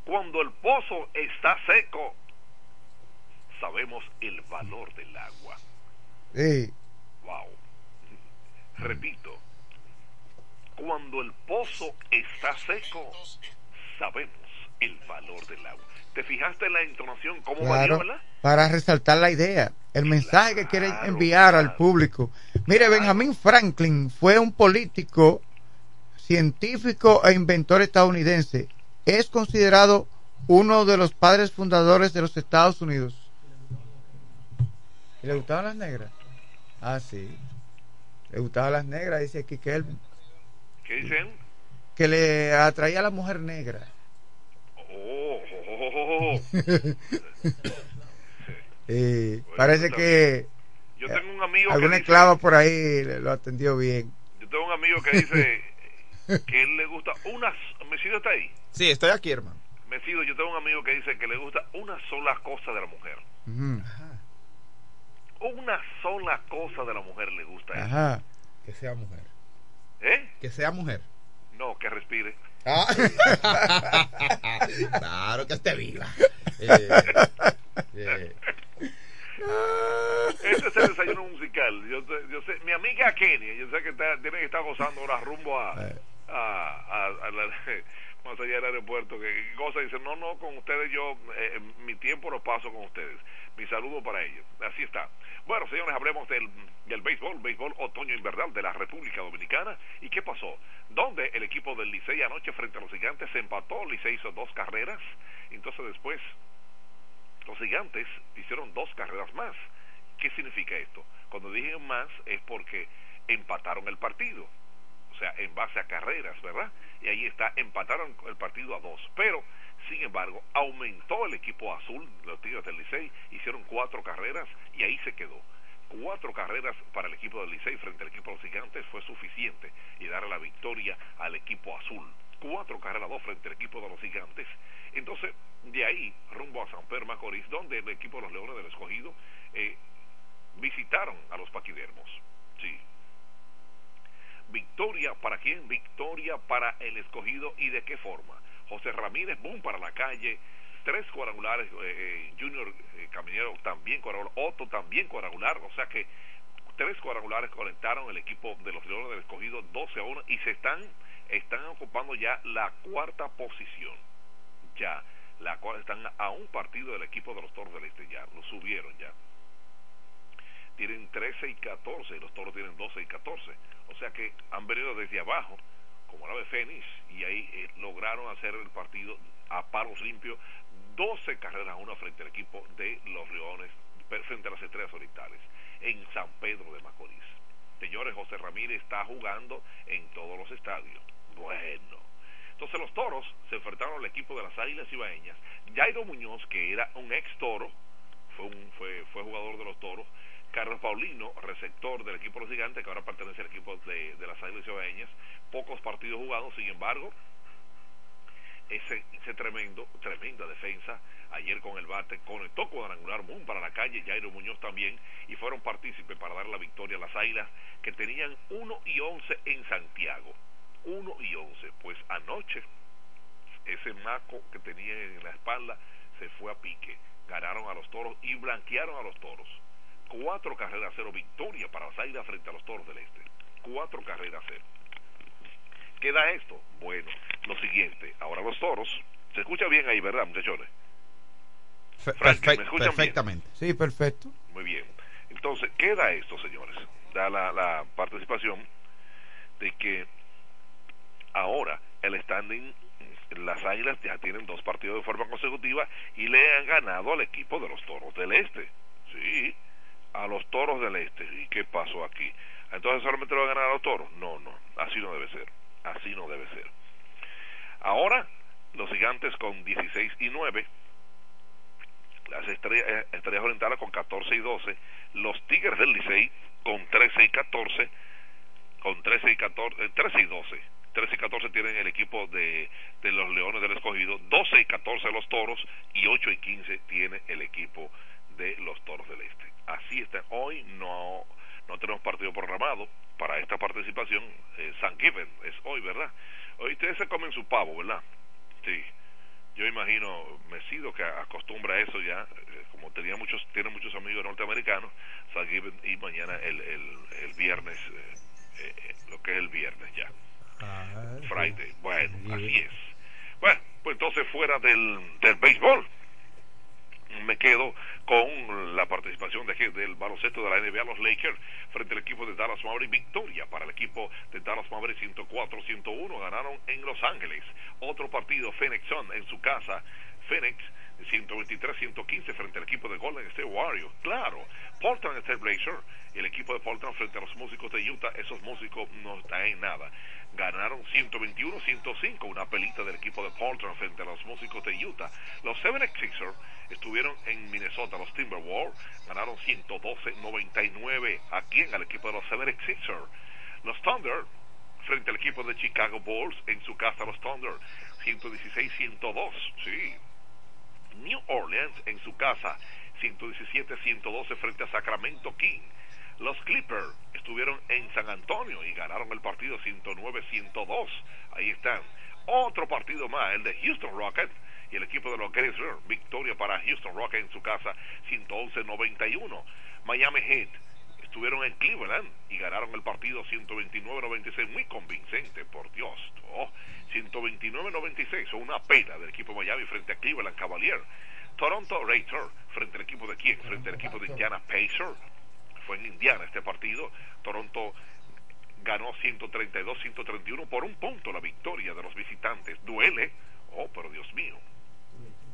cuando el pozo está seco, sabemos el valor del agua. Sí. Wow. Repito, cuando el pozo está seco, sabemos el valor del agua. ¿Te fijaste en la entonación? ¿Cómo Claro, varió, para resaltar la idea, el mensaje que quieren enviar al público. Mire, Benjamin Franklin fue un político, científico e inventor estadounidense. Es considerado uno de los padres fundadores de los Estados Unidos. ¿Y ¿Le gustaban las negras? Ah, sí. Le gustaban las negras, dice aquí Kelvin. ¿Qué dicen? Que le atraía a la mujer negra. Oh, oh, oh, [LAUGHS] oh. Parece que Yo tengo un amigo alguna esclava por ahí lo atendió bien. Yo tengo un amigo que dice que él le gusta una... Mesido está ahí. Sí, estoy aquí, hermano. Mesido, yo tengo un amigo que dice que le gusta una sola cosa de la mujer. Ujú. Una sola cosa de la mujer le gusta a él. Ajá. Que sea mujer. ¿Eh? Que sea mujer. No, que respire. Ah. [LAUGHS] claro que esté viva. [LAUGHS] Eh, eh. Este es el desayuno musical. Yo, sé- yo sé, mi amiga Kenia, yo sé que está- tiene que estar gozando ahora rumbo a, a, a, a la, más allá del aeropuerto. Que y dice, no, no, con ustedes yo, eh, mi tiempo lo paso con ustedes. Mi saludo para ellos. Así está. Bueno, señores, hablemos del, del béisbol, béisbol otoño-invernal de la República Dominicana. ¿Y qué pasó? Donde el equipo del Licey anoche frente a los gigantes se empató, Licey hizo dos carreras, entonces después los gigantes hicieron dos carreras más. ¿Qué significa esto? Cuando dije más es porque empataron el partido. O sea, en base a carreras, ¿verdad? Y ahí está, empataron el partido a dos. Pero, sin embargo, aumentó el equipo azul, los Tigres del Licey, hicieron cuatro carreras y ahí se quedó. cuatro carreras para el equipo del Licey frente al equipo de los gigantes fue suficiente y darle la victoria al equipo azul. Cuatro carreras, dos frente al equipo de los gigantes. Entonces, de ahí, rumbo a San Pedro Macorís, donde el equipo de los Leones del Escogido eh, visitaron a los paquidermos. Sí. Victoria, ¿para quién? Victoria para el escogido y de qué forma. José Ramírez, boom para la calle, tres cuadrangulares, eh, eh, Junior eh, Caminero también cuadrangular, Otto también cuadrangular, o sea que tres cuadrangulares conectaron el equipo de los Leones del Escogido 12 a 1 y se están, están ocupando ya la cuarta posición. Ya, la cual están a un partido del equipo de los Toros del Este, ya, lo subieron ya. Tienen 13 y 14, y los Toros tienen 12 y 14. O sea que han venido desde abajo, como la de Fénix, y ahí eh, lograron hacer el partido a paros limpios 12 carreras a una frente al equipo de los Leones, frente a las Estrellas Orientales, en San Pedro de Macorís. Señores, José Ramírez está jugando en todos los estadios. Bueno. Entonces los toros se enfrentaron al equipo de las Águilas Ibaeñas. Jairo Muñoz, que era un ex toro, fue, un, fue, fue jugador de los toros. Carlos Paulino, receptor del equipo de los gigantes, que ahora pertenece al equipo de, las Águilas Ibaeñas. Pocos partidos jugados, sin embargo, ese, ese tremendo, tremenda defensa ayer con el bate, conectó cuadrangular Moon para la calle, Jairo Muñoz también, y fueron partícipes para dar la victoria a las Águilas, que tenían 1 y 11 en Santiago. 1 y 11. Pues anoche, ese maco que tenía en la espalda se fue a pique. Ganaron a los toros y blanquearon a los toros. Cuatro carreras cero, victoria para las Águilas frente a los toros del Este. Cuatro carreras cero. ¿Qué da esto? Bueno, lo siguiente. Ahora los toros. Se escucha bien ahí, ¿verdad, muchachones? ¿me escuchan perfectamente. bien? Sí, perfecto. Muy bien. Entonces, ¿qué da esto, señores? Da la, la participación de que ahora el standing, las águilas ya tienen dos partidos de forma consecutiva y le han ganado al equipo de los toros del este. Sí, a los toros del este. ¿Y qué pasó aquí? Entonces solamente lo van a ganar a los toros. No, no, así no debe ser. Así no debe ser. Ahora, los gigantes con 16 y 9, las estrellas, eh, estrellas orientales con 14 y 12, los tigres del Licey con 13 y 14, con 13 y 14, 13 y 12. 13 y 14 tienen el equipo de, de los Leones del Escogido, 12 y 14 los Toros y 8 y 15 tiene el equipo de los Toros del Este. Así está. Hoy no, no tenemos partido programado para esta participación. Eh, San Given es hoy, ¿verdad? Hoy ustedes se comen su pavo, ¿verdad? Sí. Yo imagino Mesido que acostumbra a eso ya, eh, como tenía muchos, tiene muchos amigos norteamericanos, San Given y mañana el, el, el viernes, eh, eh, lo que es el viernes ya. Ah, Friday. Bueno, así es. Bueno, pues entonces fuera del, del béisbol, me quedo con la participación de, del baloncesto de la NBA, los Lakers, frente al equipo de Dallas Mavericks. Victoria para el equipo de Dallas Mavericks 104-101. Ganaron en Los Ángeles. Otro partido, Phoenix Sun en su casa. Phoenix 123-115 frente al equipo de Golden State Warriors. Claro, Portland State Blazer, el equipo de Portland frente a los músicos de Utah, esos músicos no están en nada. Ganaron 121-105, una pelita del equipo de Portland frente a los músicos de Utah. Los 76ers estuvieron en Minnesota, los Timberwolves, ganaron 112-99 aquí en el equipo de los 76ers. Los Thunder frente al equipo de Chicago Bulls en su casa los Thunder 116-102 sí New Orleans en su casa 117-112 frente a Sacramento King. Los Clippers estuvieron en San Antonio y ganaron el partido 109-102. Ahí están. Otro partido más, el de Houston Rockets y el equipo de los Grizzlies. Victoria para Houston Rockets en su casa 111-91. Miami Heat estuvieron en Cleveland y ganaron el partido 129-96, muy convincente, por Dios. Oh, 129-96, una pena del equipo Miami frente a Cleveland Cavalier. Toronto Raptors frente al equipo de quién? Frente al equipo de Indiana Pacers. Fue en Indiana este partido. Toronto ganó 132-131 por un punto la victoria de los visitantes. Duele. Oh, pero Dios mío.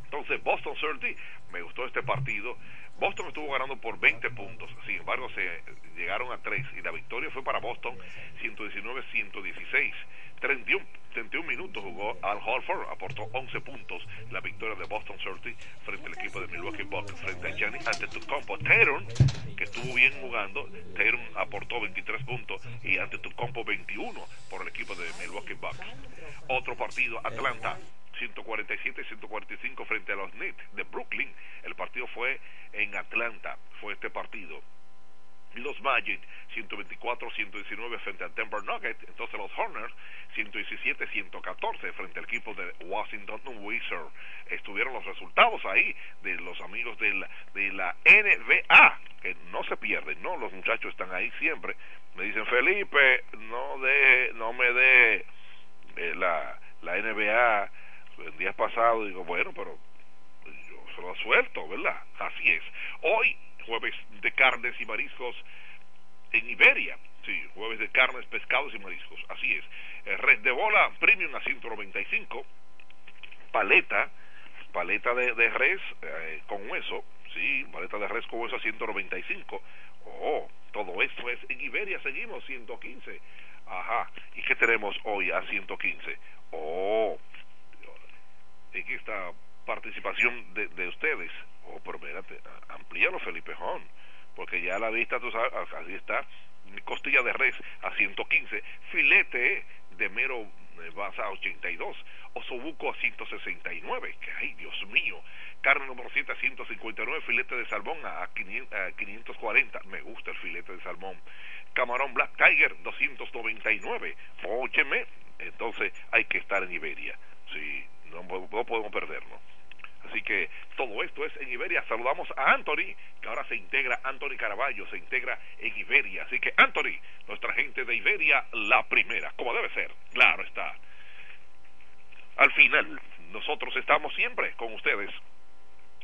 Entonces, Boston Celtics, me gustó este partido. Boston estuvo ganando por 20 puntos, sin embargo se llegaron a 3 y la victoria fue para Boston 119-116. 31, 31 minutos jugó Al Horford, aportó 11 puntos. La victoria de Boston Celtics frente al equipo de Milwaukee Bucks, frente a Gianni Antetokounmpo. Tatum, que estuvo bien jugando, Tatum aportó 23 puntos y Antetokounmpo 21 por el equipo de Milwaukee Bucks. Otro partido, Atlanta. 147-145 frente a los Nets de Brooklyn. El partido fue en Atlanta, fue este partido. Los Magic 124-119 frente a Denver Nuggets. Entonces los Hornets 117-114 frente al equipo de Washington Wizards. Estuvieron los resultados ahí de los amigos de la, de la NBA, que no se pierden, ¿no? Los muchachos están ahí siempre. Me dicen, Felipe, no de, no me dé eh, la, la NBA el día pasado. Digo, bueno, pero yo se lo suelto, ¿verdad? Así es. Hoy, jueves de carnes y mariscos en Iberia. Sí, jueves de carnes, pescados y mariscos. Así es. Eh, red de bola premium a 195. Paleta, paleta de, res eh, con hueso. Sí, paleta de res con hueso a 195. Oh, todo esto es en Iberia. Seguimos 115. Ajá. ¿Y qué tenemos hoy a 115? Oh, en esta participación de, de ustedes. Oh, pero espérate, amplíalo, Felipe Jón porque ya a la vista, tú sabes, así está, costilla de res a 115, filete de mero basa a 82, osobuco a 169, que ay Dios mío, carne número 7 a 159, filete de salmón a 540, me gusta el filete de salmón, camarón Black Tiger 299, ócheme, entonces hay que estar en Iberia, sí, no, podemos perdernos. Así que todo esto es en Iberia. Saludamos a Anthony, que ahora se integra, Anthony Caraballo se integra en Iberia. Así que Anthony, nuestra gente de Iberia, la primera, como debe ser. Claro está. Al final, nosotros estamos siempre con ustedes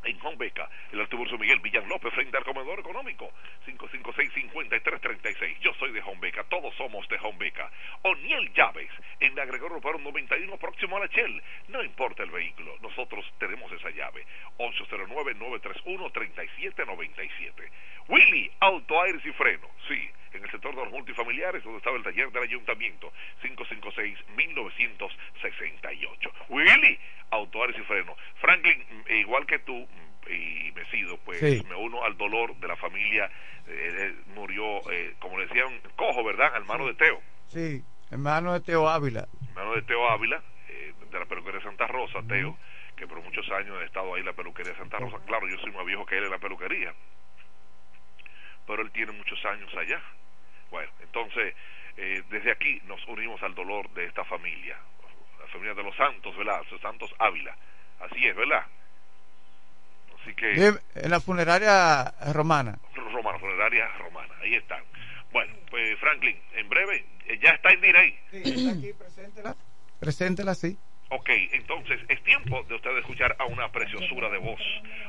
en Beca, el Altiburso Miguel Villan López frente al comedor económico. 556-5336 yo soy de Beca, todos somos de Beca Oniel Llaves en la Gregorio Paro 91 próximo a la Shell. No importa el vehículo, nosotros tenemos esa llave. 809-931-3797 Willy, Auto Aires y Freno. Sí, en el sector de los multifamiliares donde estaba el taller del ayuntamiento 556-1968 Willy, Auto Aires y Freno Franklin, igual que tú y Mesido, pues me uno al dolor de la familia, eh, murió, eh, como le decían, cojo, ¿verdad? Hermano de Teo. Sí, hermano de Teo Ávila. Hermano de Teo Ávila, eh, de la peluquería Santa Rosa, Teo, que por muchos años ha estado ahí en la peluquería Santa Rosa. Claro, yo soy más viejo que él en la peluquería, pero él tiene muchos años allá. Bueno, entonces, desde aquí nos unimos al dolor de esta familia, la familia de los santos, ¿verdad? Los santos Ávila. Así es, ¿verdad? Así que... En la funeraria romana. Romana, funeraria romana, ahí están. Bueno, pues Franklin, en breve, eh, ya está en direct. Sí, está aquí, preséntela. Preséntela, sí. Ok, entonces es tiempo de usted escuchar a una preciosura de voz,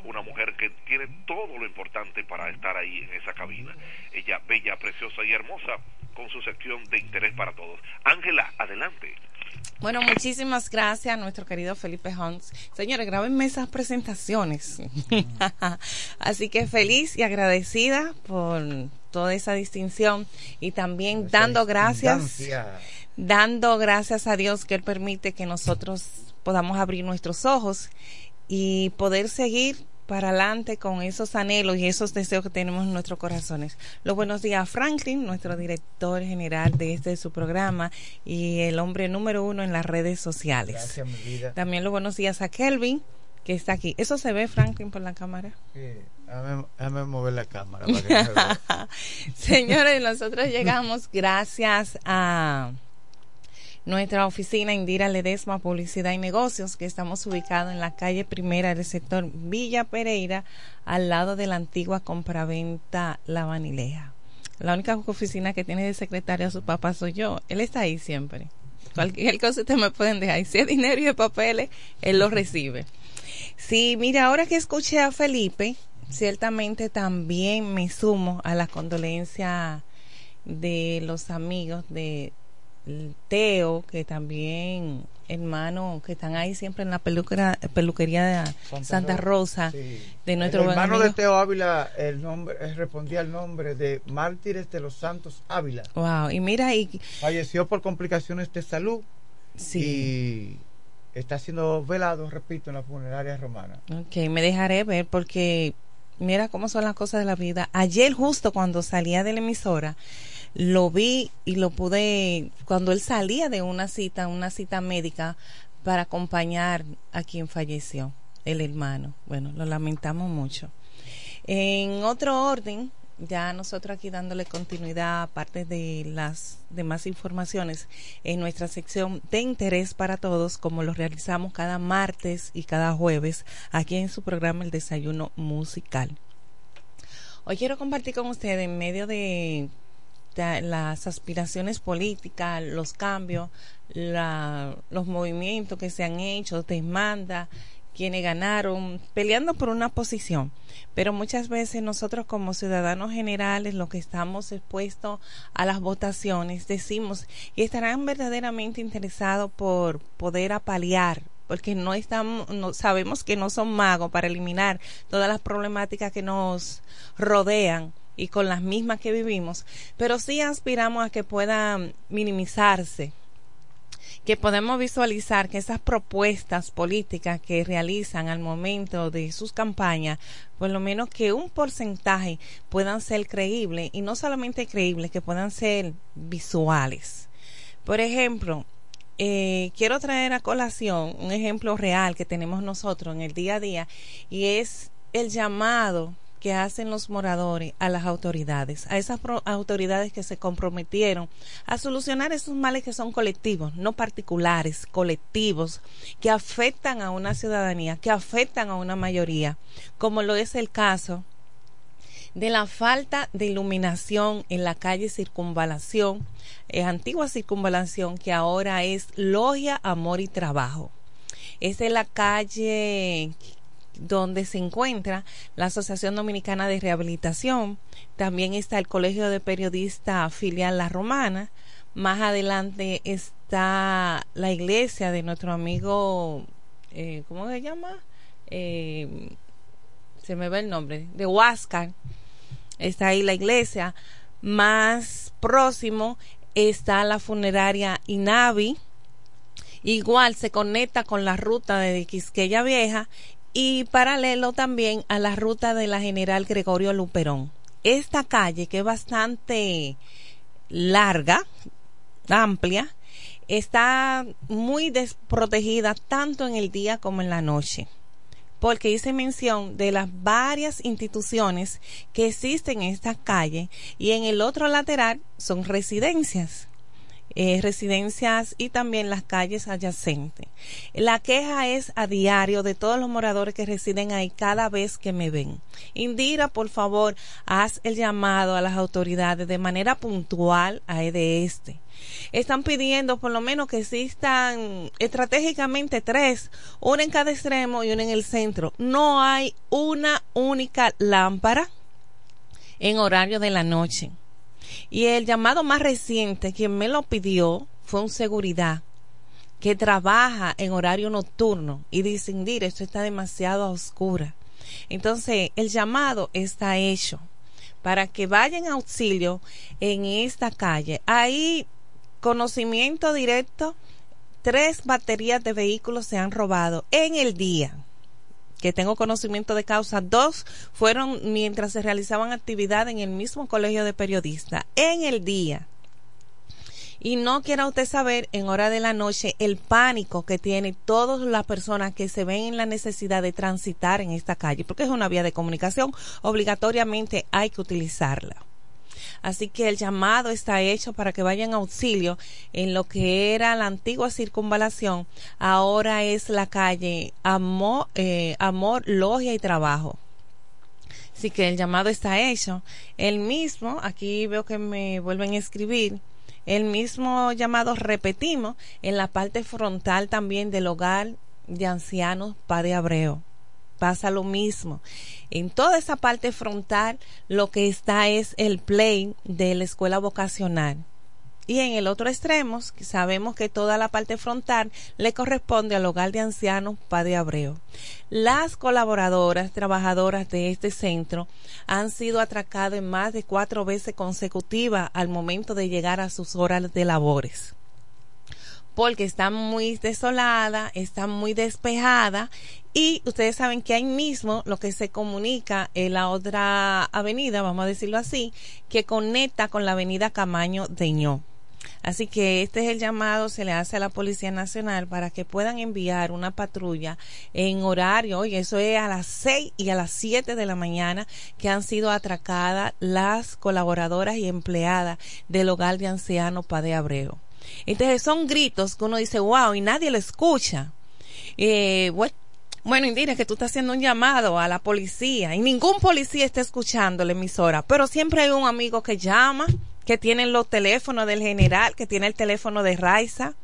una mujer que tiene todo lo importante para estar ahí en esa cabina. Ella, bella, preciosa y hermosa, con su sección de interés para todos. Ángela, adelante. Bueno, muchísimas gracias a nuestro querido Felipe Hans. Señores, grábenme esas presentaciones. [LAUGHS] Así que feliz y agradecida por toda esa distinción y también dando gracias, dando gracias a Dios que Él permite que nosotros podamos abrir nuestros ojos y poder seguir para adelante con esos anhelos y esos deseos que tenemos en nuestros corazones. Los buenos días a Franklin, nuestro director general de este su programa y el hombre número uno en las redes sociales. Gracias, mi vida. También los buenos días a Kelvin, que está aquí. ¿Eso se ve, Franklin, por la cámara? Sí, déjame, mover la cámara. [LAUGHS] Señores, nosotros llegamos gracias a nuestra oficina Indira Ledesma Publicidad y Negocios, que estamos ubicados en la calle primera del sector Villa Pereira, al lado de la antigua compraventa La Vanilea. La única oficina que tiene de secretaria a su papá soy yo. Él está ahí siempre. Cualquier cosa usted me pueden dejar. Si es dinero y de papeles, él lo recibe. Sí, mira, ahora que escuché a Felipe, ciertamente también me sumo a la condolencia de los amigos de Teo, que también hermano que están ahí siempre en la peluquería, peluquería de Santa, Rosa, de nuestro el hermano de Teo Ávila el nombre respondía al nombre de Mártires de los Santos Ávila. Wow. Y mira y falleció por complicaciones de salud Y está siendo velado, repito, en la funeraria romana. Ok, me dejaré ver porque mira cómo son las cosas de la vida. Ayer justo cuando salía de la emisora, lo vi y lo pude, cuando él salía de una cita, una cita médica, para acompañar a quien falleció, el hermano. Bueno, lo lamentamos mucho. En otro orden, ya nosotros aquí dándole continuidad aparte de las demás informaciones en nuestra sección de interés para todos como lo realizamos cada martes y cada jueves aquí en su programa El Desayuno Musical. Hoy quiero compartir con ustedes en medio de, las aspiraciones políticas, los cambios, los movimientos que se han hecho, demanda quienes ganaron, peleando por una posición. Pero muchas veces nosotros como ciudadanos generales, los que estamos expuestos a las votaciones, decimos y estarán verdaderamente interesados por poder apalear porque no estamos, sabemos que no son magos para eliminar todas las problemáticas que nos rodean y con las mismas que vivimos, pero sí aspiramos a que puedan minimizarse que podemos visualizar que esas propuestas políticas que realizan al momento de sus campañas, por lo menos que un porcentaje puedan ser creíbles y no solamente creíbles, que puedan ser visuales. Por ejemplo, eh, quiero traer a colación un ejemplo real que tenemos nosotros en el día a día y es el llamado que hacen los moradores a las autoridades, a esas autoridades que se comprometieron a solucionar esos males que son colectivos, no particulares, colectivos, que afectan a una ciudadanía, que afectan a una mayoría, como lo es el caso de la falta de iluminación en la calle Circunvalación, eh, antigua Circunvalación, que ahora es Logia, Amor y Trabajo. Es de la calle donde se encuentra la Asociación Dominicana de Rehabilitación, también está el Colegio de Periodistas Filial La Romana, más adelante está la iglesia de nuestro amigo, eh, ¿cómo se llama? Eh, se me ve el nombre, de Huáscar, está ahí la iglesia, más próximo está la funeraria Inavi, igual se conecta con la ruta de Quisqueya Vieja y paralelo también a la ruta de la General Gregorio Luperón. Esta calle, que es bastante larga, amplia, está muy desprotegida tanto en el día como en la noche porque hice mención de las varias instituciones que existen en esta calle y en el otro lateral son residencias. Eh, residencias y también las calles adyacentes. La queja es a diario de todos los moradores que residen ahí cada vez que me ven. Indira, por favor, haz el llamado a las autoridades de manera puntual a de este. Están pidiendo por lo menos que existan estratégicamente tres, una en cada extremo y una en el centro. No hay una única lámpara en horario de la noche. Y el llamado más reciente, quien me lo pidió, fue un seguridad que trabaja en horario nocturno y dice, mire, esto está demasiado a oscura. Entonces, el llamado está hecho para que vayan a auxilio en esta calle. Hay conocimiento directo, tres baterías de vehículos se han robado en el día que tengo conocimiento de causa, dos fueron mientras se realizaban actividad en el mismo colegio de periodistas, en el día. Y no quiera usted saber en hora de la noche el pánico que tienen todas las personas que se ven en la necesidad de transitar en esta calle, porque es una vía de comunicación, obligatoriamente hay que utilizarla. Así que el llamado está hecho para que vayan a auxilio en lo que era la antigua circunvalación, ahora es la calle Amor, eh, Amor Logia y Trabajo. Así que el llamado está hecho. El mismo, aquí veo que me vuelven a escribir, el mismo llamado repetimos en la parte frontal también del hogar de ancianos Padre Abreu pasa lo mismo. En toda esa parte frontal lo que está es el play de la escuela vocacional. Y en el otro extremo sabemos que toda la parte frontal le corresponde al hogar de ancianos Padre Abreu. Las colaboradoras, trabajadoras de este centro han sido atracadas más de cuatro veces consecutivas al momento de llegar a sus horas de labores porque está muy desolada, está muy despejada y ustedes saben que ahí mismo lo que se comunica en la otra avenida, vamos a decirlo así, que conecta con la avenida Camaño de Ño. Así que este es el llamado, se le hace a la Policía Nacional para que puedan enviar una patrulla en horario, y eso es a las 6 y a las 7 de la mañana, que han sido atracadas las colaboradoras y empleadas del hogar de ancianos Pade Abreu. Entonces son gritos que uno dice, wow, y nadie le escucha. Eh, bueno, Indira, que tú estás haciendo un llamado a la policía y ningún policía está escuchando la emisora, pero siempre hay un amigo que llama que tienen los teléfonos del general, que tiene el teléfono de Raiza.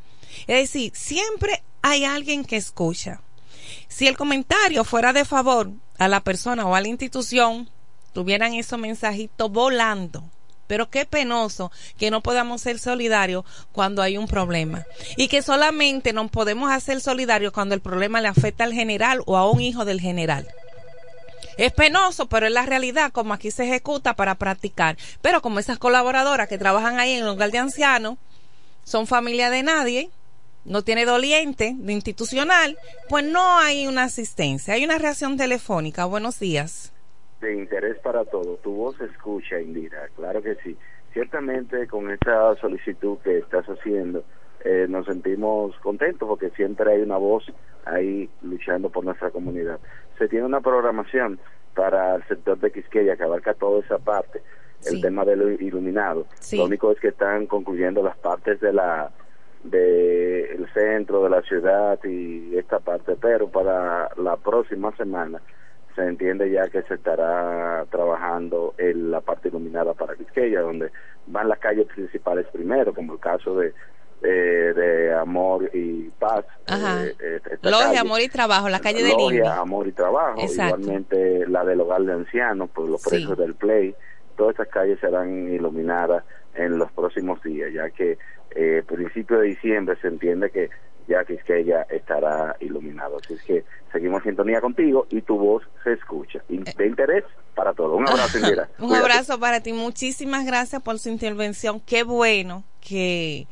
Es decir, siempre hay alguien que escucha. Si el comentario fuera de favor a la persona o a la institución, tuvieran esos mensajitos volando. Pero qué penoso que no podamos ser solidarios cuando hay un problema. Y que solamente nos podemos hacer solidarios cuando el problema le afecta al general o a un hijo del general. Es penoso, pero es la realidad como aquí se ejecuta para practicar. Pero como esas colaboradoras que trabajan ahí en el hogar de ancianos son familia de nadie, no tiene doliente de institucional, pues no hay una asistencia, hay una reacción telefónica. Buenos días. De interés para todo. Tu voz se escucha, Indira, claro que sí. Ciertamente con esta solicitud que estás haciendo, eh, nos sentimos contentos porque siempre hay una voz ahí luchando por nuestra comunidad. Se tiene una programación para el sector de Quisqueya que abarca toda esa parte, el tema de lo iluminado. Lo único es que están concluyendo las partes de la de el centro de la ciudad y esta parte, pero para la próxima semana se entiende ya que se estará trabajando en la parte iluminada para Quisqueya, donde van las calles principales primero, como el caso de eh, de Amor y Paz. Eh, eh, esta Logia, calle. Amor y Trabajo, la calle de Logia, Lima. Amor y Trabajo, Exacto. igualmente la del Hogar de Ancianos, por los Sí. precios del Play. Todas estas calles serán iluminadas en los próximos días, ya que eh, principio de diciembre se entiende que ya Quisqueya estará iluminado. Así es que seguimos en sintonía contigo y tu voz se escucha. Y de interés para todo. Un abrazo, Indira. [LAUGHS] Un Cuídate. abrazo para ti. Muchísimas gracias por su intervención. Qué bueno que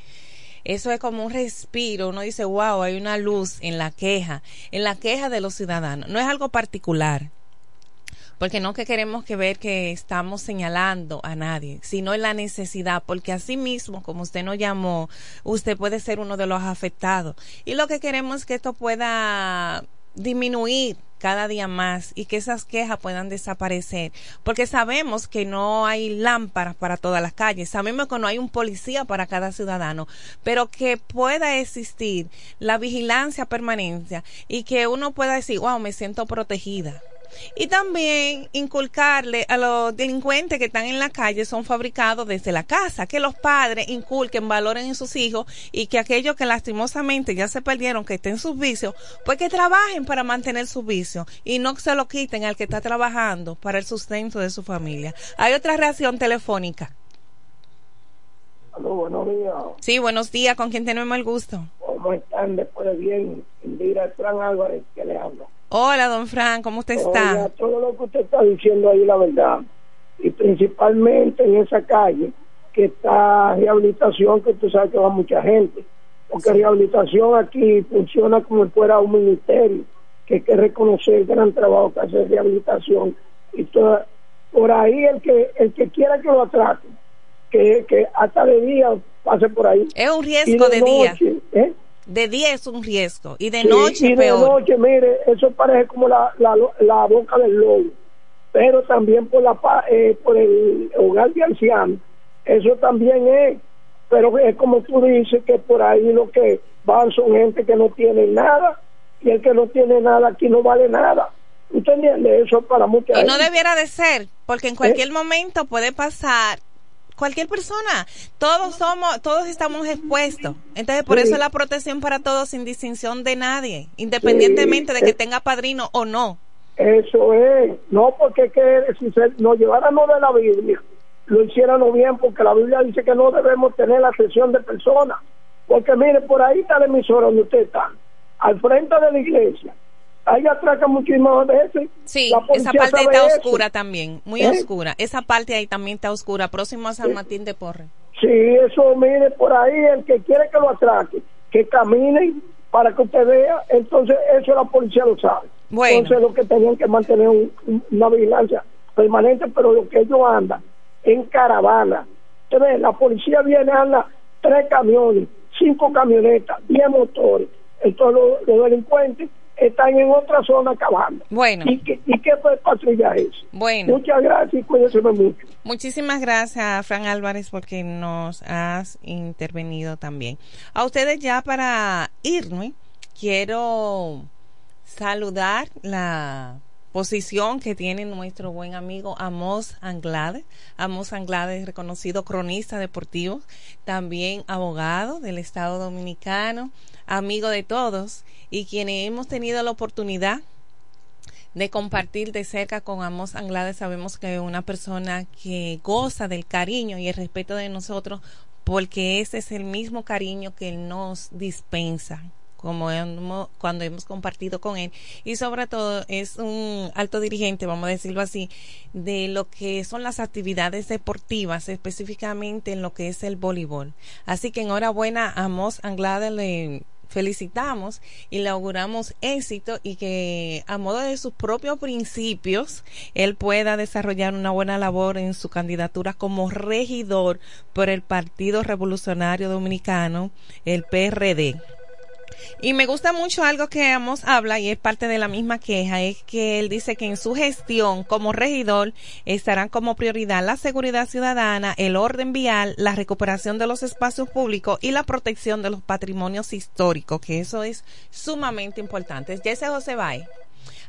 eso es como un respiro. Uno dice, wow, hay una luz en la queja, en la queja de los ciudadanos. No es algo particular. Porque no que queremos que ver que estamos señalando a nadie, sino en la necesidad, porque así mismo, como usted nos llamó, usted puede ser uno de los afectados. Y lo que queremos es que esto pueda disminuir cada día más y que esas quejas puedan desaparecer porque sabemos que no hay lámparas para todas las calles sabemos que no hay un policía para cada ciudadano pero que pueda existir la vigilancia permanencia y que uno pueda decir wow me siento protegida y también inculcarle a los delincuentes que están en la calle son fabricados desde la casa, que los padres inculquen, valoren en sus hijos y que aquellos que lastimosamente ya se perdieron, que estén sus vicios, pues que trabajen para mantener sus vicios y no se lo quiten al que está trabajando para el sustento de su familia. Hay otra reacción telefónica. Aló, buenos días. Sí, buenos días, ¿con quién tenemos el gusto? ¿Cómo están después de bien? Indira Fran Álvarez, que le habla. Hola, don Fran, ¿cómo usted está? Oiga, todo lo que usted está diciendo ahí, la verdad. Y principalmente en esa calle, que está rehabilitación, que tú sabes que va mucha gente. Porque rehabilitación aquí funciona como si fuera un ministerio, que hay que reconocer el gran trabajo que hace rehabilitación. Y toda, por ahí el que el que quiera que lo atraque, que, que hasta de día pase por ahí. Es un Y riesgo de, día. ¿eh? De día es un riesgo y de Sí, noche y de peor. noche, mire, eso parece como la, la, la boca del lobo. Pero también por la pa- eh, por el hogar de ancianos, eso también es. Pero es como tú dices que por ahí lo que van son gente que no tiene nada y el que no tiene nada aquí no vale nada. ¿Usted entiende? Eso es para mucha Y no gente. debiera de ser, porque en cualquier momento puede pasar cualquier persona. Todos somos, todos estamos expuestos. Entonces, por Sí. eso es la protección para todos sin distinción de nadie, independientemente de que tenga padrino o no. Eso es, no porque que si se nos lleváramos de la Biblia, lo hiciéramos bien, porque la Biblia dice que no debemos tener la sesión de personas. Porque mire, por ahí está la emisora donde usted está, al frente de la iglesia. Ahí atraca muchísimas veces. Sí, esa parte está eso. oscura también, muy ¿Eh? oscura. Esa parte ahí también está oscura, próximo a San Martín de Porre. Sí, eso, mire, por ahí el que quiere que lo atraque, que caminen para que usted vea, entonces eso la policía lo sabe. Bueno. Entonces lo que tenían que mantener un- un- una vigilancia permanente, pero lo que ellos andan en caravana. Usted ve, la policía viene, anda tres camiones, cinco camionetas, diez motores. Entonces los, los delincuentes están en otra zona acabando. Bueno. ¿Y qué, y qué patrulla es? Bueno. Muchas gracias y cuídense mucho. Muchísimas gracias, Fran Álvarez, porque nos has intervenido también. A ustedes ya para irme, quiero saludar la posición que tiene nuestro buen amigo Amos Anglade. Amos Anglade es reconocido cronista deportivo, también abogado del Estado Dominicano, amigo de todos y quienes hemos tenido la oportunidad de compartir de cerca con Amos Anglade. Sabemos que es una persona que goza del cariño y el respeto de nosotros porque ese es el mismo cariño que él nos dispensa como hemos- cuando hemos compartido con él y sobre todo es un alto dirigente, vamos a decirlo así, de lo que son las actividades deportivas, específicamente en lo que es el voleibol. Así que enhorabuena a Amos Anglade, le felicitamos y le auguramos éxito y que a modo de sus propios principios él pueda desarrollar una buena labor en su candidatura como regidor por el Partido Revolucionario Dominicano, el PRD. Y me gusta mucho algo que Amos habla y es parte de la misma queja, es que él dice que en su gestión como regidor estarán como prioridad la seguridad ciudadana, el orden vial, la recuperación de los espacios públicos y la protección de los patrimonios históricos, que eso es sumamente importante. Ese José Bay.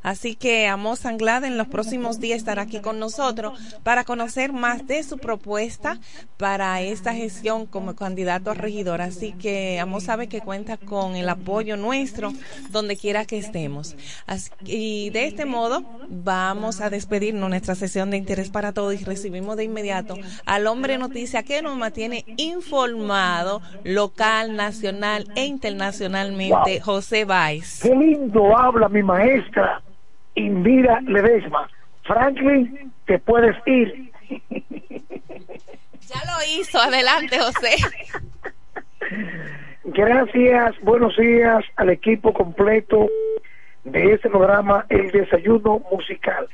Así que Amos Anglada en los próximos días estará aquí con nosotros para conocer más de su propuesta para esta gestión como candidato a regidor. Así que Amos sabe que cuenta con el apoyo nuestro donde quiera que estemos. Así- y de este modo vamos a despedirnos nuestra sesión de interés para todos y recibimos de inmediato al hombre noticia que nos mantiene informado local, nacional e internacionalmente, Wow. José Valls. Qué lindo habla mi maestra Indira Ledesma. Franklin, te puedes ir. Ya lo hizo, adelante José. Gracias, buenos días al equipo completo de este programa El Desayuno Musical.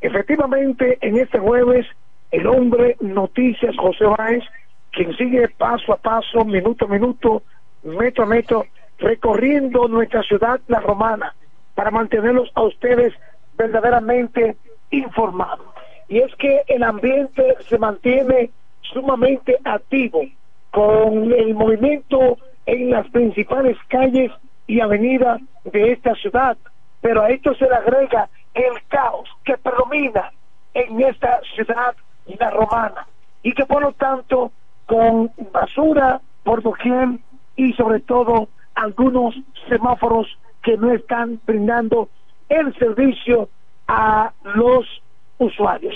Efectivamente, en este jueves, el hombre Noticias José Báez, quien sigue paso a paso, minuto a minuto, metro a metro, recorriendo nuestra ciudad, la romana, para mantenerlos a ustedes verdaderamente informados. Y es que el ambiente se mantiene sumamente activo con el movimiento en las principales calles y avenidas de esta ciudad. Pero a esto se le agrega el caos que predomina en esta ciudad, la romana, y que por lo tanto con basura por doquier y sobre todo algunos semáforos que no están brindando el servicio a los usuarios.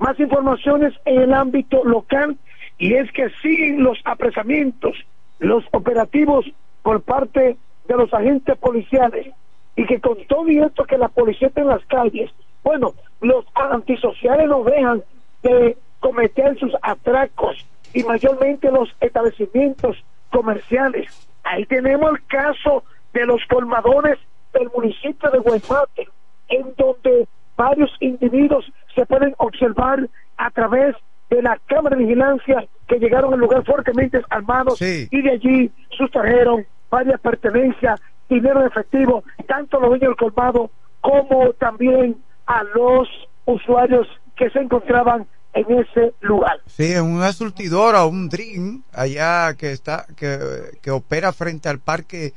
Más informaciones en el ámbito local y es que siguen los apresamientos, los operativos por parte de los agentes policiales y que con todo esto que la policía está en las calles, bueno, los antisociales no dejan de cometer sus atracos y mayormente los establecimientos comerciales. Ahí tenemos el caso de los colmadores del municipio de Guaymate, en donde varios individuos se pueden observar a través de la cámara de vigilancia que llegaron al lugar fuertemente armados y de allí sustrajeron varias pertenencias, dinero en efectivo, tanto a los dueños del colmado como también a los usuarios que se encontraban en ese lugar. Sí, en una surtidora, un Dream, allá que está, que, que opera frente al parque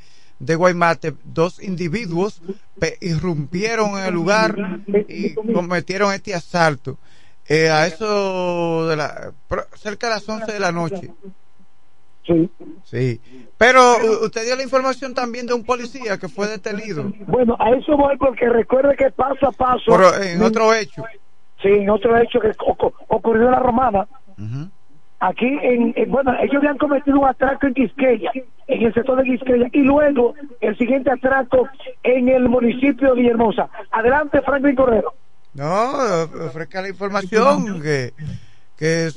de Guaymate, dos individuos irrumpieron en el lugar y cometieron este asalto. Eh, a eso de la, cerca de las 11 de la noche. Sí. Sí. Pero usted dio la información también de un policía que fue detenido. Bueno, a eso voy porque recuerde que paso a paso. Pero en otro hecho. Sí, en otro hecho que ocu- ocurrió en la Romana. Aquí, en, en- bueno, ellos habían cometido un atraco en Quisqueya, en el sector de Quisqueya, y luego el siguiente atraco en el municipio de Villahermosa. Adelante, Franklin Correro. No, ofrezca la información que, que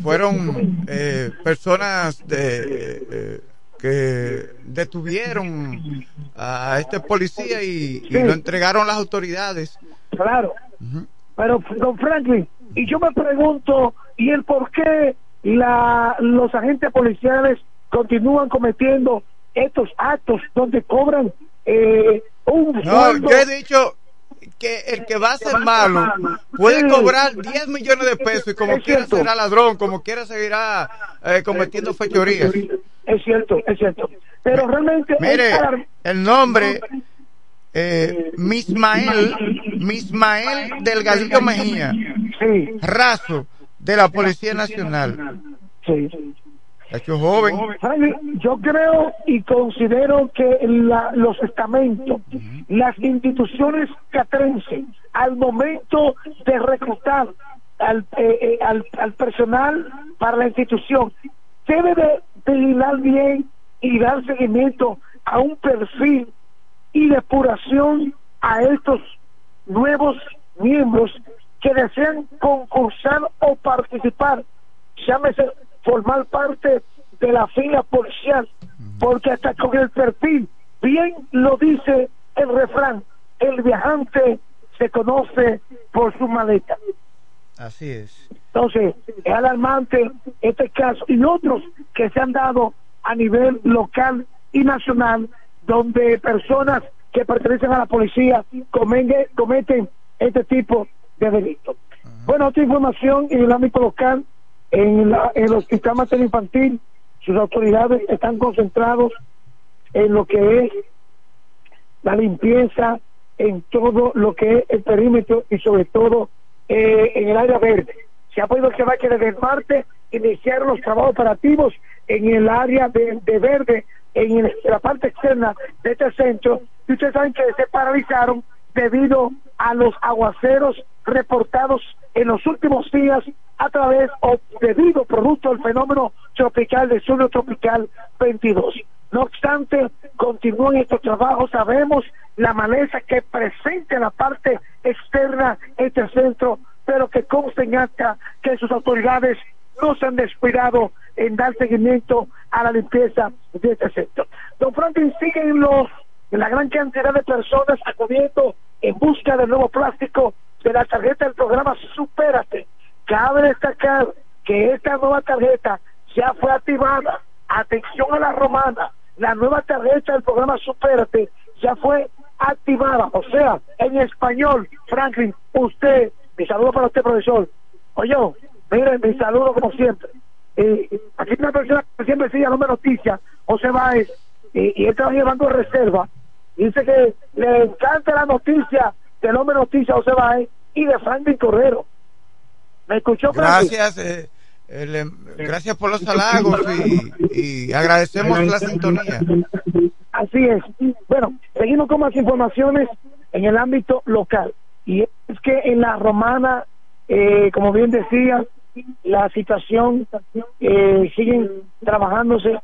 fueron eh, personas de, eh, que detuvieron a este policía y, lo entregaron las autoridades. Claro. Pero, don Franklin, y yo me pregunto, ¿y el por qué la, los agentes policiales continúan cometiendo estos actos donde cobran eh, un No, sueldo? yo he dicho que el que va a ser malo puede Sí. cobrar 10 millones de pesos y como Es quiera cierto. será ladrón, como quiera seguirá eh, cometiendo fechorías. Es cierto, es cierto. Pero realmente... Mire, el nombre eh, Mismael, Mismael Delgadillo Mejía, raso de la Policía Nacional. Sí. Hecho joven. Yo creo y considero que la- los estamentos, las instituciones catrenses, al momento de reclutar al, eh, eh, al, al personal para la institución, debe de vigilar bien y dar seguimiento a un perfil y depuración a estos nuevos miembros que desean concursar o participar, llámese formar parte de la fila policial, porque hasta con el perfil, bien lo dice el refrán, el viajante se conoce por su maleta. Así es. Entonces, es alarmante este caso y otros que se han dado a nivel local y nacional, donde personas que pertenecen a la policía cometen, cometen este tipo de delitos. Bueno, otra información en el ámbito local, en, la- en el Hospital Materno Infantil, sus autoridades están concentrados en lo que es la limpieza en todo lo que es el perímetro y sobre todo eh, en el área verde. Se ha podido observar que desde el martes iniciaron los trabajos operativos en el área de, de verde, en la parte externa de este centro, y ustedes saben que se paralizaron debido a los aguaceros reportados en los últimos días a través o debido producto del fenómeno tropical del sur tropical 22. No obstante, continúan estos trabajos, sabemos la maleza que presenta en la parte externa este centro, pero que consta en acta que sus autoridades no se han descuidado en dar seguimiento a la limpieza de este sector. Don Franklin, siguen los, la gran cantidad de personas acudiendo en busca del nuevo plástico de la tarjeta del programa Supérate. Cabe destacar que esta nueva tarjeta ya fue activada. Atención a la romana, la nueva tarjeta del programa Supérate ya fue activada. O sea, en español, Franklin, usted, mi saludo para usted, profesor. Oye, miren, mi saludo como siempre. Eh, aquí una persona que siempre sigue no me noticia, José Báez, y, y él está llevando reserva. Dice que le encanta la noticia del hombre noticia José Báez y de Franklin Correro. ¿Me escuchó, Franklin? Gracias, eh, em, gracias por los halagos y, y agradecemos la sintonía. Así es. Bueno, seguimos con más informaciones en el ámbito local. Y es que en la romana, eh, como bien decía, la situación eh, siguen trabajándose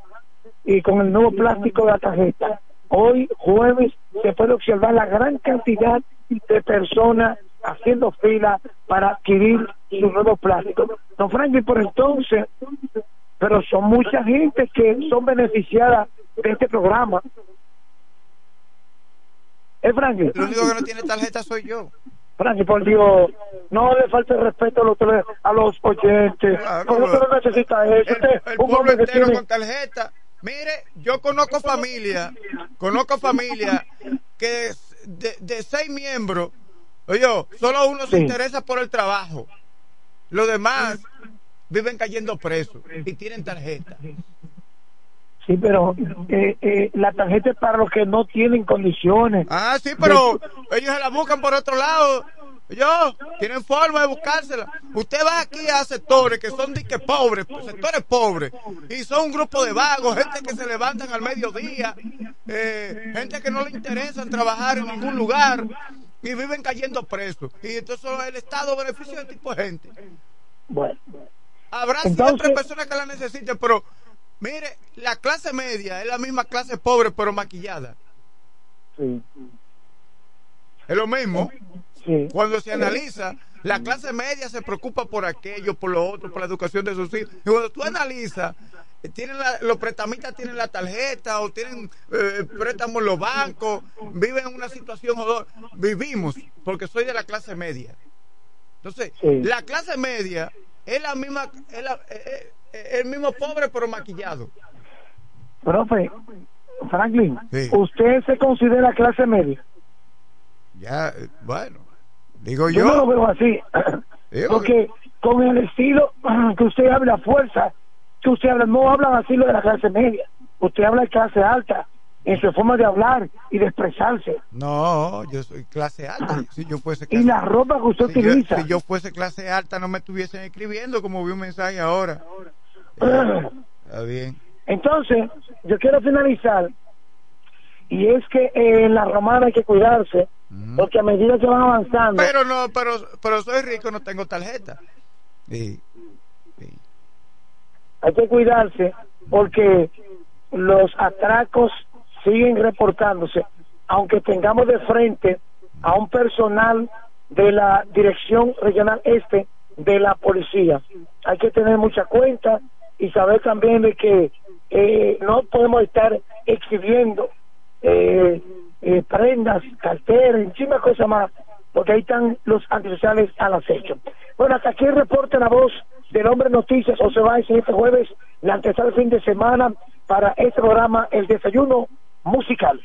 y con el nuevo plástico de la tarjeta. Hoy, jueves, se puede observar la gran cantidad de personas haciendo fila para adquirir su nuevo plástico. Don Franklin, por entonces, pero son mucha gente que son beneficiadas de este programa. ¿Eh, Franklin? El único que no tiene tarjeta soy yo. Franklin, por Dios, no le falte respeto a los, a los oyentes. ¿Cómo usted no necesita eso? Usted, El un pueblo que entero tiene- con tarjeta. Mire, yo conozco familia, conozco familia que de, de seis miembros, oye, solo uno se Sí. interesa por el trabajo. Los demás viven cayendo presos y tienen tarjeta. Sí, pero eh, eh, la tarjeta es para los que no tienen condiciones. Ah, sí, pero ellos se la buscan por otro lado. Yo, tienen forma de buscársela. Usted va aquí a sectores que son dique pobres, sectores pobres, y son un grupo de vagos, gente que se levantan al mediodía, eh, gente que no le interesa trabajar en ningún lugar y viven cayendo presos. Y entonces el Estado beneficia de ese tipo de gente. Bueno, Habrá Entonces- siempre personas que la necesiten, pero mire, la clase media es la misma clase pobre, pero maquillada. sí, Es lo mismo. sí. Cuando se analiza La clase media se preocupa por aquello, por lo otro, por la educación de sus hijos. Y cuando tú analizas, eh, tienen la- los prestamistas tienen la tarjeta o tienen eh, préstamos en los bancos, viven en una situación jodida. Vivimos, porque soy de la clase media. Entonces, Sí. la clase media es la misma, es la- eh, eh, el mismo pobre pero maquillado. Profe, Franklin, Sí. ¿usted se considera clase media? Ya, bueno, digo Yo yo. no lo veo así. Digo [CLEARS THROAT] Porque con el estilo [CLEARS THROAT] que usted habla, fuerza, que usted habla, no hablan así lo de la clase media. Usted habla de clase alta en su forma de hablar y de expresarse. No, yo soy clase alta. Si yo fuese Y la ropa que usted si yo- utiliza. si yo fuese clase alta, no me estuviesen escribiendo como vi un mensaje ahora. Eh, [CLEARS THROAT] Está bien. Entonces, yo quiero finalizar, y es que eh, en la romana hay que cuidarse, porque a medida que van avanzando, Pero no, pero, pero soy rico, no tengo tarjeta. Sí. hay que cuidarse, porque los atracos siguen reportándose, aunque tengamos de frente a un personal de la Dirección Regional Este de la Policía. Hay que tener mucha cuenta y saber también de que eh, no podemos estar exhibiendo eh, eh, prendas, carteras, encima cosas más, porque ahí están los antisociales al acecho. Bueno, hasta aquí el reporte la voz del hombre noticias José Báez este jueves, la antesala fin de semana para este programa El Desayuno Musical.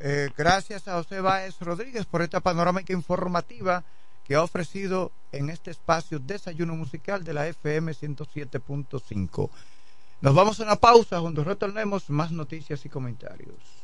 Eh, gracias a José Báez Rodríguez por esta panorámica informativa que ha ofrecido en este espacio Desayuno Musical de la FM 107.5. Nos vamos a una pausa, cuando retornemos más noticias y comentarios.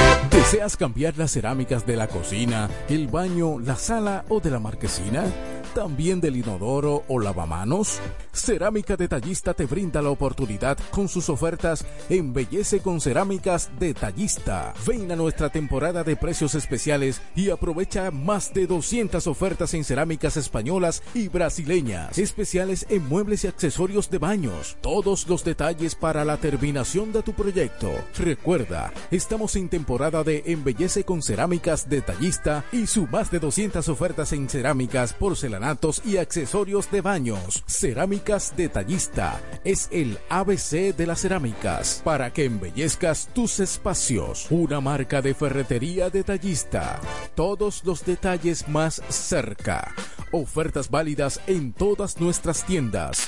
¿Deseas cambiar las cerámicas de la cocina, el baño, la sala o de la marquesina? ¿También del inodoro o lavamanos? Cerámica Detallista te brinda la oportunidad con sus ofertas Embellece con Cerámicas Detallista. Ven a nuestra temporada de precios especiales y aprovecha más de 200 ofertas en cerámicas españolas y brasileñas. Especiales en muebles y accesorios de baños. Todos los detalles para la terminación de tu proyecto. Recuerda, estamos en temporada de Embellece con Cerámicas Detallista y su más de 200 ofertas en cerámicas, porcelanatos y accesorios de baños. Cerámicas Detallista es el ABC de las cerámicas para que embellezcas tus espacios. Una marca de ferretería detallista. Todos los detalles más cerca. Ofertas válidas en todas nuestras tiendas.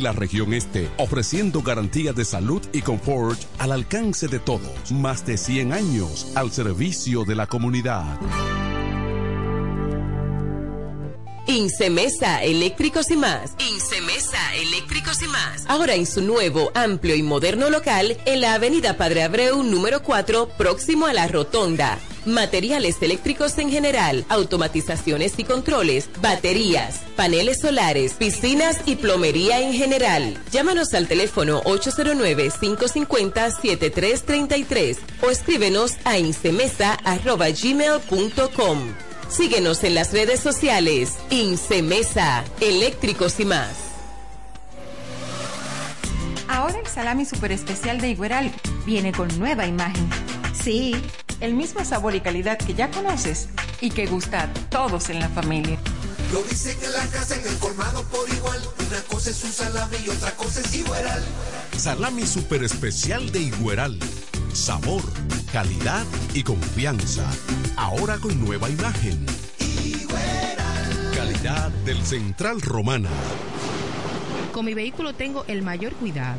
la región este, ofreciendo garantía de salud y confort al alcance de todos. Más de 100 años al servicio de la comunidad. Incemesa Eléctricos y más. Incemesa Eléctricos y más. Ahora en su nuevo, amplio y moderno local en la Avenida Padre Abreu número 4, próximo a la Rotonda. Materiales eléctricos en general, automatizaciones y controles, baterías, paneles solares, piscinas y plomería en general. Llámanos al teléfono 809-550-7333 o escríbenos a incemesa.gmail.com. Síguenos en las redes sociales. Incemesa, eléctricos y más. Ahora el salami super especial de Igueral viene con nueva imagen. Sí, el mismo sabor y calidad que ya conoces y que gusta a todos en la familia. Lo dicen en la casa, en el colmado por igual. Una cosa es un salami y otra cosa es Igueral. Salami super especial de Igueral. Sabor, calidad y confianza. Ahora con nueva imagen. Calidad del Central Romana. Con mi vehículo tengo el mayor cuidado.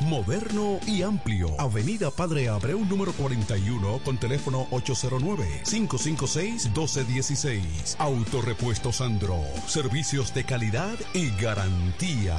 Moderno y amplio. Avenida Padre Abreu número 41 con teléfono 809-556-1216. Autorepuesto Sandro. Servicios de calidad y garantía.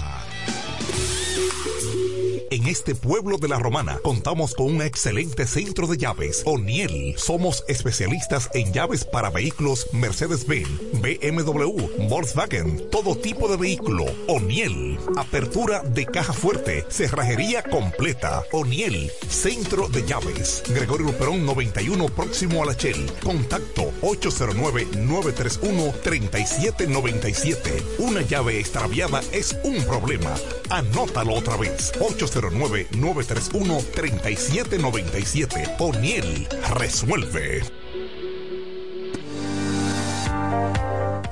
En este pueblo de la Romana contamos con un excelente centro de llaves. O'Neill. Somos especialistas en llaves para vehículos Mercedes-Benz, BMW, Volkswagen, todo tipo de vehículo. O'Neill. Apertura de caja fuerte, cerrajería completa. O'Neill. Centro de llaves. Gregorio Luperón 91 próximo a la Shell. Contacto 809-931-3797. Una llave extraviada es un problema. Anótalo otra vez. 809-931-3797. O'Neill resuelve.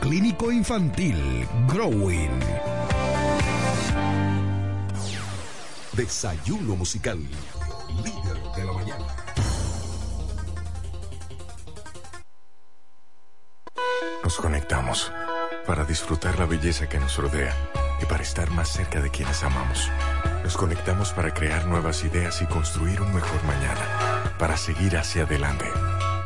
Clínico Infantil, Growing. Desayuno musical, líder de la mañana. Nos conectamos para disfrutar la belleza que nos rodea y para estar más cerca de quienes amamos. Nos conectamos para crear nuevas ideas y construir un mejor mañana, para seguir hacia adelante.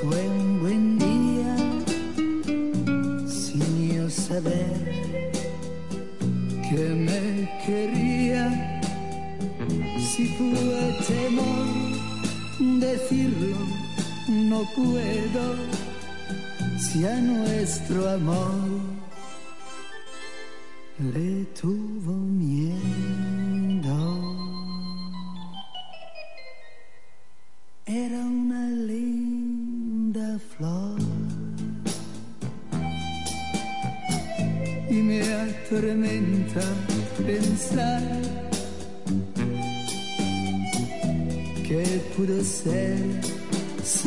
Fue un buen día sin yo saber que me quería. Si fue temor decirlo, no puedo. Si a nuestro amor le tuvo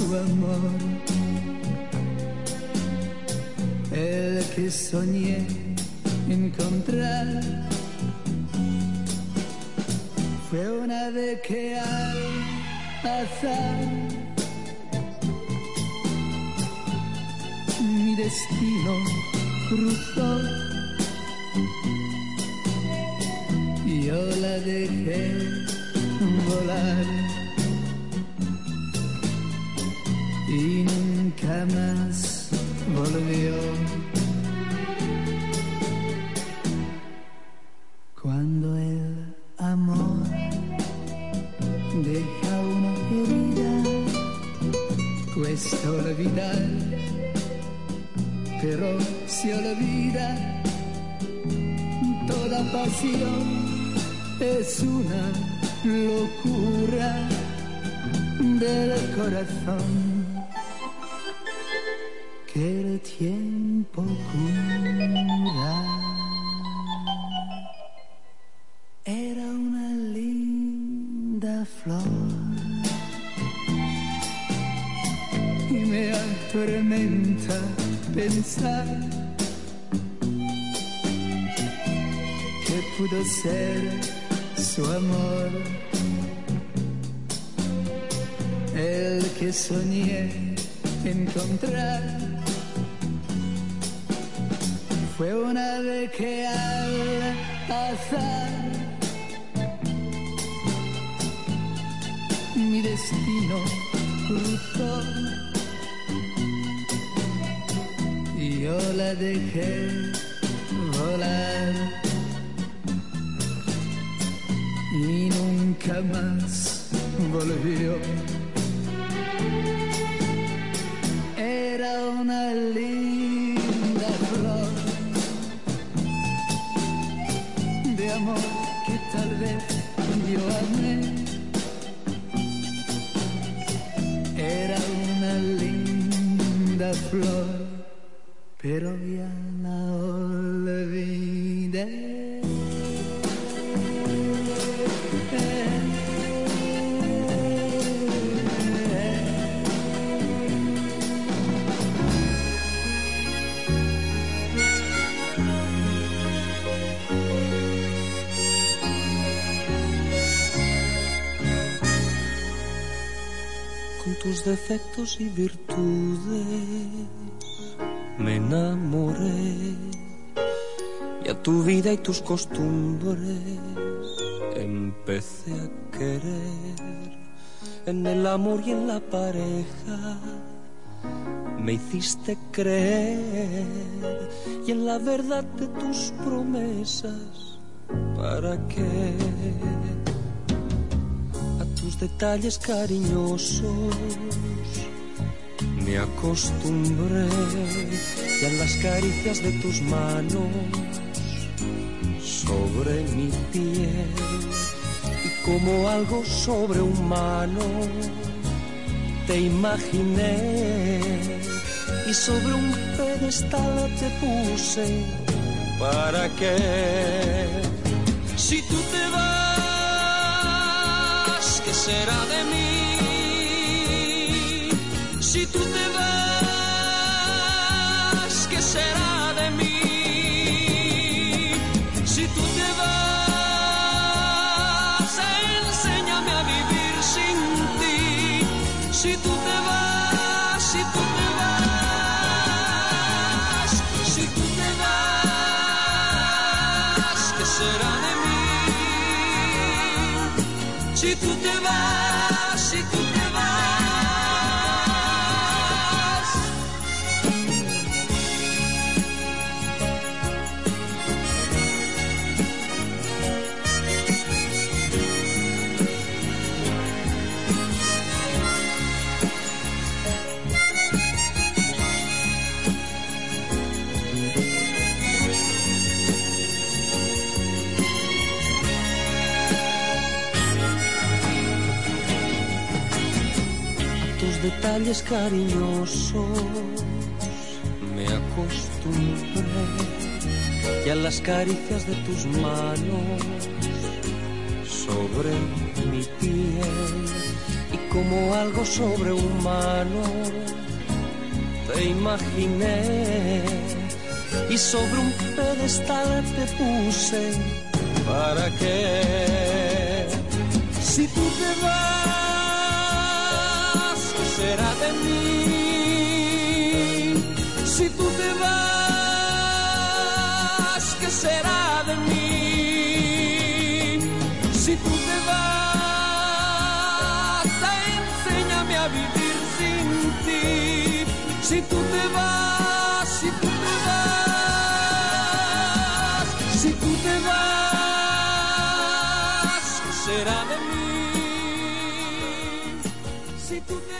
amor. El que soñé encontrar fue una de que al azar defectos y virtudes. Me enamoré y a tu vida y tus costumbres. Empecé a querer en el amor y en la pareja. Me hiciste creer y en la verdad de tus promesas. Para qué detalles cariñosos. Me acostumbré a las caricias de tus manos sobre mi piel y como algo sobrehumano te imaginé y sobre un pedestal te puse para que si tú te vas será de mí. Si tú te vas detalles cariñosos. Me acostumbré y a las caricias de tus manos sobre mi piel y como algo sobrehumano te imaginé y sobre un pedestal te puse para que si tú te vas ¿qué será de mí. Si tú te vas ¿qué será de mí si tú te vas enséñame a vivir sin ti. Si tú te vas si tú te vas si tú te vas ¿qué será de mí si tú te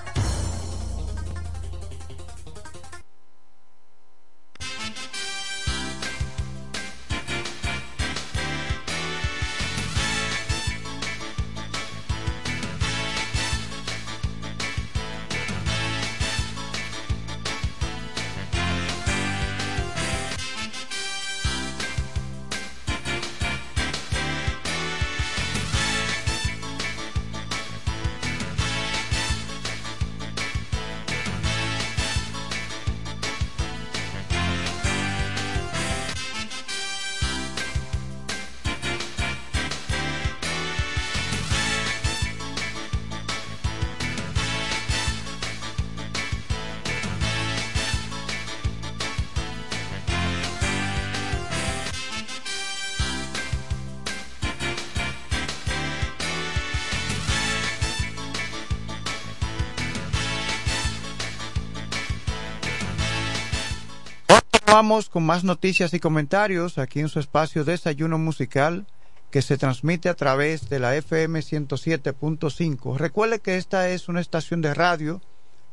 Con más noticias y comentarios aquí en su espacio Desayuno Musical que se transmite a través de la FM 107.5. Recuerde que esta es una estación de radio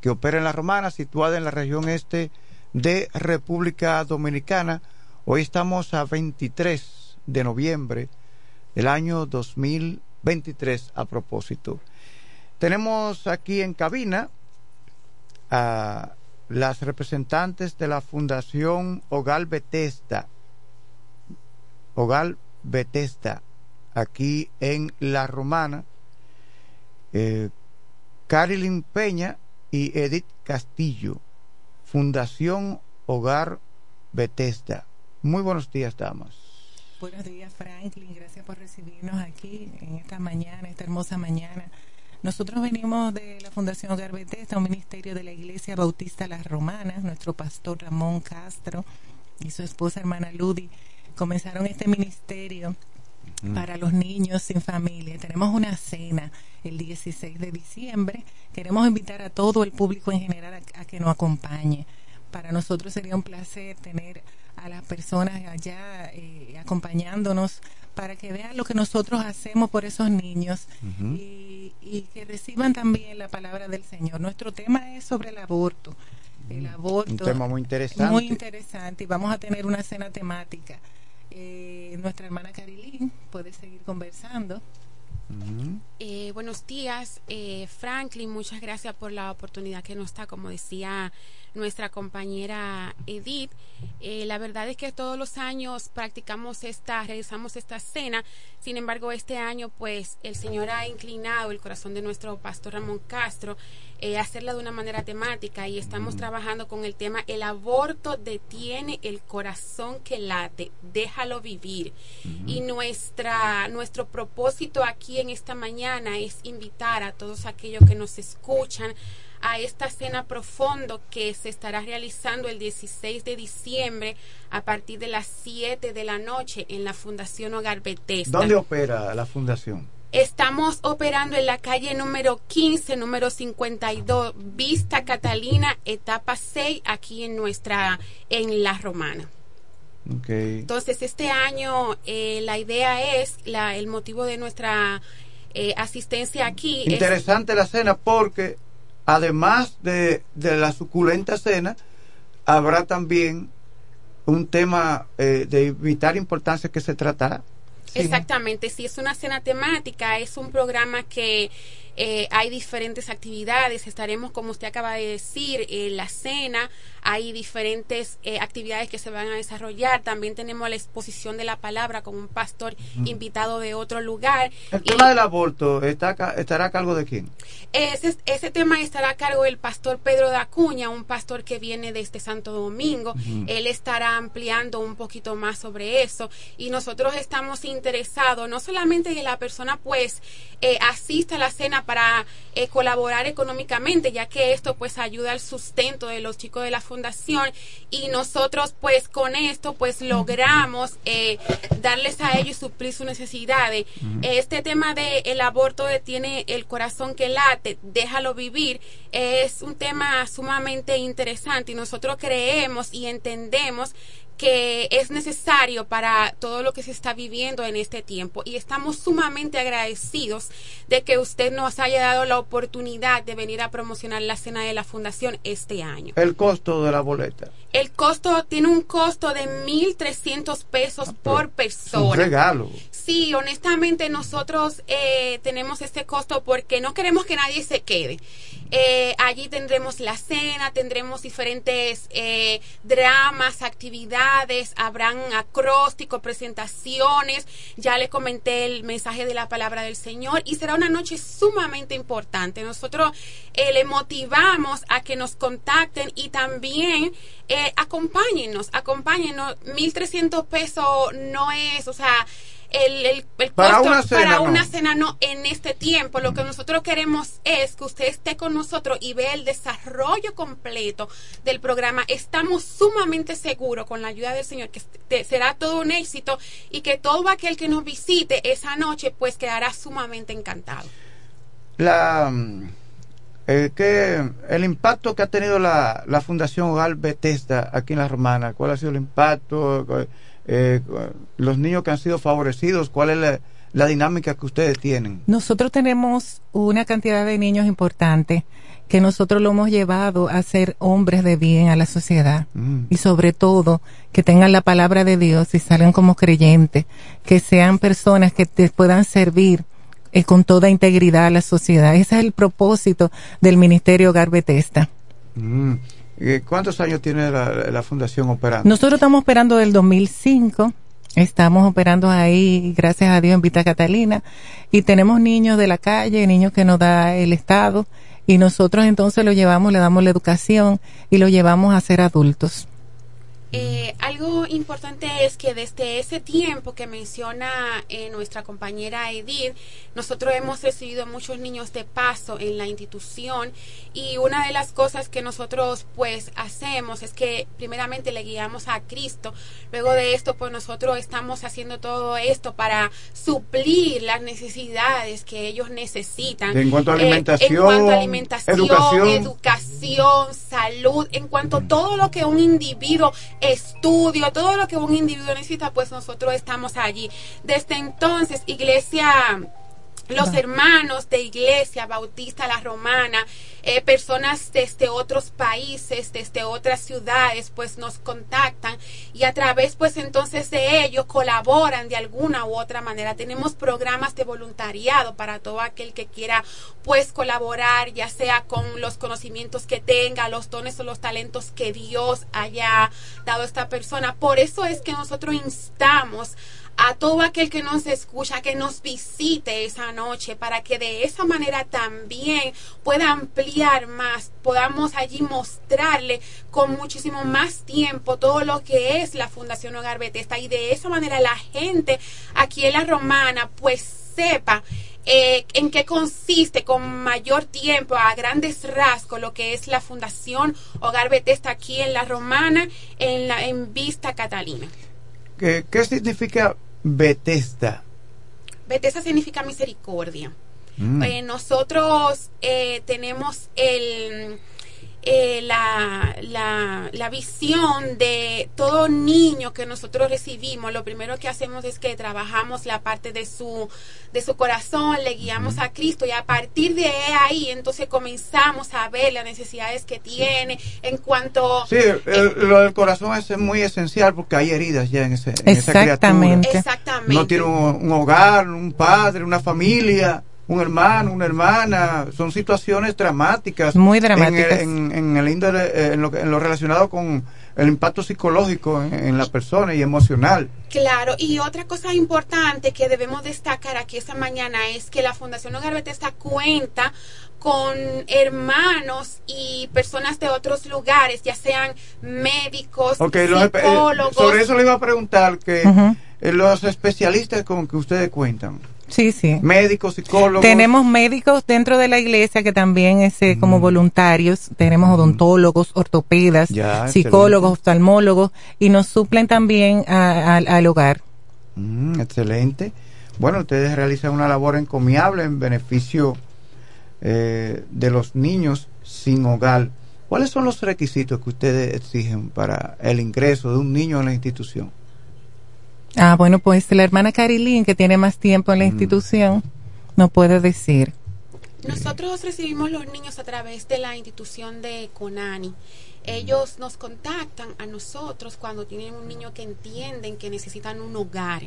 que opera en La Romana, situada en la región este de República Dominicana. Hoy estamos a 23 de noviembre del año 2023 a propósito. Tenemos aquí en cabina a las representantes de la Fundación Hogar Betesta. Hogar Betesta, aquí en La Romana. Eh, Carilyn Peña y Edith Castillo, Fundación Hogar Betesta. Muy buenos días, damas. Buenos días, Franklin. Gracias por recibirnos aquí en esta mañana, esta hermosa mañana. Nosotros venimos de la Fundación Hogar Betesta, un ministerio de la Iglesia Bautista Las Romanas. Nuestro pastor Ramón Castro y su esposa hermana Ludi comenzaron este ministerio para los niños sin familia. Tenemos una cena el 16 de diciembre. Queremos invitar a todo el público en general a, a que nos acompañe. Para nosotros sería un placer tener a las personas allá eh, acompañándonos para que vean lo que nosotros hacemos por esos niños y, y que reciban también la palabra del Señor. Nuestro tema es sobre el aborto. El aborto. Un tema muy interesante. Muy interesante. Y vamos a tener una cena temática. Eh, nuestra hermana Carilín puede seguir conversando. Eh, buenos días, eh, Franklin. Muchas gracias por la oportunidad que nos está, como decía nuestra compañera Edith. Eh, la verdad es que todos los años practicamos esta, realizamos esta cena. Sin embargo, este año, pues, el Señor ha inclinado el corazón de nuestro pastor Ramón Castro eh, a hacerla de una manera temática y estamos trabajando con el tema El aborto detiene el corazón que late, déjalo vivir. Y nuestra, nuestro propósito aquí en esta mañana es invitar a todos aquellos que nos escuchan a esta cena profundo que se estará realizando el 16 de diciembre a partir de las 7 de la noche en la Fundación Hogar Bethesda. ¿Dónde opera la fundación? Estamos operando en la calle número 15, número 52, Vista Catalina, etapa 6, aquí en nuestra, en La Romana. Okay. Entonces, este año eh, la idea es, la, el motivo de nuestra eh, asistencia aquí es Interesante la cena porque además de, de la suculenta cena, habrá también un tema eh, de vital importancia que se tratará. Exactamente, sí, es una cena temática, es un programa que eh, hay diferentes actividades, estaremos, como usted acaba de decir, en la cena, hay diferentes eh, actividades que se van a desarrollar, también tenemos la exposición de la palabra con un pastor invitado de otro lugar. El Y- tema del aborto está, estará a cargo de quién? Ese, ese tema estará a cargo del pastor Pedro de Acuña, un pastor que viene desde Santo Domingo. Él estará ampliando un poquito más sobre eso y nosotros estamos interesados no solamente en que la persona pues eh, asista a la cena para eh, colaborar económicamente, ya que esto pues ayuda al sustento de los chicos de la fundación y nosotros pues con esto pues logramos eh, darles a ellos suplir sus necesidades. Este tema de el aborto detiene el corazón que late, déjalo vivir, es un tema sumamente interesante y nosotros creemos y entendemos que es necesario para todo lo que se está viviendo en este tiempo y estamos sumamente agradecidos de que usted nos haya dado la oportunidad de venir a promocionar la cena de la fundación este año. El costo de la boleta. El costo tiene un costo de 1.300 pesos por Es un persona. regalo. Sí, honestamente nosotros eh, tenemos este costo porque no queremos que nadie se quede. Eh, allí tendremos la cena, tendremos diferentes eh, dramas, actividades, habrán acrósticos, presentaciones. Ya le comenté el mensaje de la palabra del Señor y será una noche sumamente importante. Nosotros eh, le motivamos a que nos contacten y también eh, acompáñennos, acompáñennos. 1.300 pesos no es, o sea, el, el, el Para costo una cena, para no. una cena no en este tiempo. Lo que nosotros queremos es que usted esté con nosotros y vea el desarrollo completo del programa. Estamos sumamente seguros con la ayuda del Señor que será todo un éxito y que todo aquel que nos visite esa noche pues quedará sumamente encantado. La, mm, eh, ¿qué, el impacto que ha tenido la, la Fundación Hogar Bethesda aquí en La Romana, ¿cuál ha sido el impacto? Eh, los niños que han sido favorecidos, ¿cuál es la, la dinámica que ustedes tienen? Nosotros tenemos una cantidad de niños importante que nosotros lo hemos llevado a ser hombres de bien a la sociedad Mm. y sobre todo que tengan la palabra de Dios y salgan como creyentes, que sean personas que te puedan servir eh, con toda integridad a la sociedad. Ese es el propósito del Ministerio Hogar Bethesda. Mm. Eh, ¿Cuántos años tiene la, Fundación operando? Nosotros estamos operando del 2005. Estamos operando ahí, gracias a Dios, en Vita Catalina. Y tenemos niños de la calle, niños que nos da el Estado. Y nosotros entonces lo llevamos, le damos la educación y lo llevamos a ser adultos. Eh, algo importante es que desde ese tiempo que menciona eh, nuestra compañera Edith, nosotros hemos recibido muchos niños de paso en la institución y una de las cosas que nosotros pues hacemos es que primeramente le guiamos a Cristo, luego de esto pues nosotros estamos haciendo todo esto para suplir las necesidades que ellos necesitan. En cuanto a Eh, alimentación, en cuanto a alimentación, educación. educación, salud, en cuanto a todo lo que un individuo estudio, todo lo que un individuo necesita, pues nosotros estamos allí. Desde entonces, iglesia los hermanos de Iglesia Bautista La Romana, eh, personas desde otros países, desde otras ciudades, pues nos contactan y a través, pues entonces de ellos colaboran de alguna u otra manera. Tenemos programas de voluntariado para todo aquel que quiera, pues colaborar, ya sea con los conocimientos que tenga, los dones o los talentos que Dios haya dado a esta persona. Por eso es que nosotros instamos a todo aquel que nos escucha, que nos visite esa noche, para que de esa manera también pueda ampliar más, podamos allí mostrarle con muchísimo más tiempo todo lo que es la Fundación Hogar Bethesda y de esa manera la gente aquí en la Romana pues sepa eh, en qué consiste con mayor tiempo a grandes rasgos lo que es la Fundación Hogar Bethesda aquí en la Romana en, la, en Vista Catalina. ¿Qué, qué significa Bethesda? Bethesda significa misericordia. Mm. Eh, nosotros eh, tenemos el, eh, la, la, la visión de todo niño que nosotros recibimos. Lo primero que hacemos es que trabajamos la parte de su, de su corazón, le guiamos a Cristo y a partir de ahí entonces comenzamos a ver las necesidades que tiene en cuanto... Sí, el- lo del corazón es muy esencial porque hay heridas ya en, ese, en esa criatura. Exactamente. Exactamente. No tiene un, un hogar, un padre, una familia, un hermano, una hermana. Son situaciones dramáticas. Muy dramáticas. En, el- en, en el índole, eh, en, lo, que- en lo relacionado con el impacto psicológico en, en la persona y emocional. Claro, y otra cosa importante que debemos destacar aquí esta mañana es que la Fundación Hogar Bethesda cuenta con hermanos y personas de otros lugares, ya sean médicos, los eh, psicólogos. sobre eso le iba a preguntar que Ujú. eh, los especialistas con que ustedes cuentan, Sí, sí. médicos, psicólogos. Tenemos médicos dentro de la iglesia que también es eh, Mm. como voluntarios. Tenemos odontólogos, ortopedas, Ya, psicólogos, oftalmólogos y nos suplen también a- a- al hogar. Mm, excelente. Bueno, ustedes realizan una labor encomiable en beneficio eh, de los niños sin hogar. ¿Cuáles son los requisitos que ustedes exigen para el ingreso de un niño en la institución? Ah, bueno, pues la hermana Carilín, que tiene más tiempo Mm. en la institución, nos puede decir. Nosotros recibimos los niños a través de la institución de Conani. Ellos nos contactan a nosotros cuando tienen un niño que entienden que necesitan un hogar,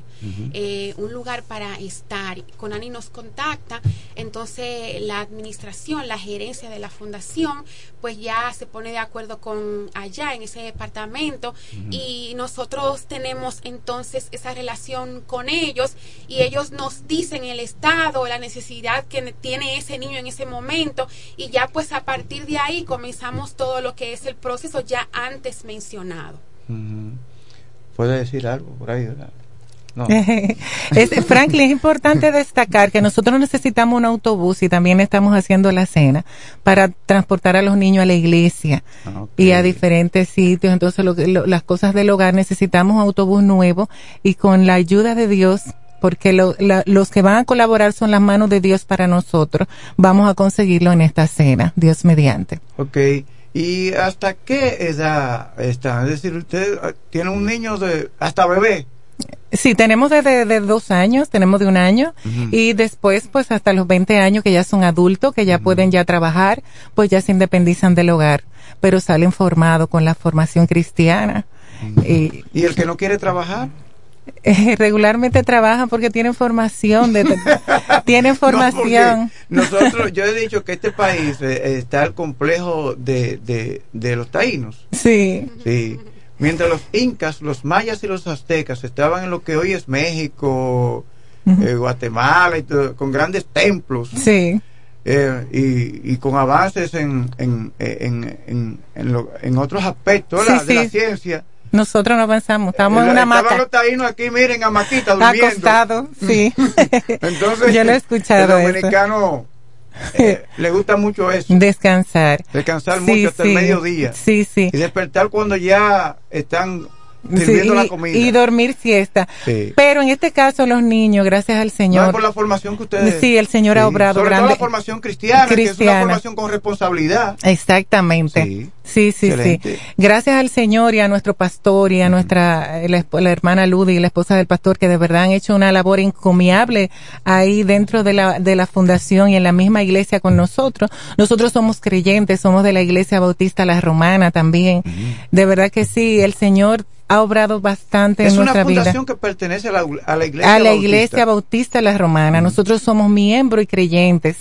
eh, un lugar para estar. Conani nos contacta, entonces la administración, la gerencia de la fundación, pues ya se pone de acuerdo con allá en ese departamento y nosotros tenemos entonces esa relación con ellos y ellos nos dicen el estado, la necesidad que tiene ese niño en ese momento y ya pues a partir de ahí comenzamos todo lo que es el proceso ya antes mencionado. ¿Puede decir algo por ahí? ¿verdad? No. [LAUGHS] Es- Franklin, es importante destacar que nosotros necesitamos un autobús y también estamos haciendo la cena para transportar a los niños a la iglesia Ah, y a diferentes sitios. Entonces, lo lo- las cosas del hogar necesitamos un autobús nuevo y con la ayuda de Dios porque lo- la- los que van a colaborar son las manos de Dios para nosotros. Vamos a conseguirlo en esta cena, Dios mediante. Ok. ¿Y hasta qué edad está? Es decir, usted eh, tiene un niño de hasta bebé. Sí, tenemos desde de dos años, tenemos de un año y después pues hasta los 20 años que ya son adultos, que ya pueden ya trabajar, pues ya se independizan del hogar, pero salen formados con la formación cristiana. Y, ¿Y el que no quiere trabajar? [LAUGHS] eh, regularmente trabajan porque tienen formación, de, [LAUGHS] tienen formación. No, nosotros, yo he dicho que este país eh, está el complejo de, de, de los taínos. Sí. Sí. Mientras los incas, los mayas y los aztecas estaban en lo que hoy es México, eh, Guatemala, y todo, con grandes templos. Sí. eh, y, y con avances en, en, en, en, en lo- otros aspectos Sí, ¿verdad? de la sí. ciencia. Nosotros no avanzamos, estamos en Eh, una hamaca. los taínos aquí, miren, a maquita, durmiendo. Acostado, sí. [LAUGHS] Entonces, [LAUGHS] Yo lo he escuchado El dominicano eh, le gusta mucho eso. Descansar. Descansar Sí, mucho hasta sí. el mediodía. Sí, sí. Y despertar cuando ya están Sí, sirviendo la y- comida. y dormir siesta. Sí. Pero en este caso los niños, gracias al No, Señor. por la formación que ustedes. Sí, el Señor ha obrado Sobre grande. todo la formación cristiana, que es una Cristiana. formación con responsabilidad. Exactamente. Sí. Sí, sí. Gracias al Señor y a nuestro pastor y a nuestra, la, hermana Ludy y la esposa del pastor que de verdad han hecho una labor encomiable ahí dentro de la, de la fundación y en la misma iglesia con nosotros. Nosotros somos creyentes, somos de la iglesia bautista la romana también. De verdad que sí, el Señor ha obrado bastante Es en una nuestra vida. fundación que pertenece a la, a la iglesia. a la bautista. iglesia bautista la romana. Nosotros somos miembros y creyentes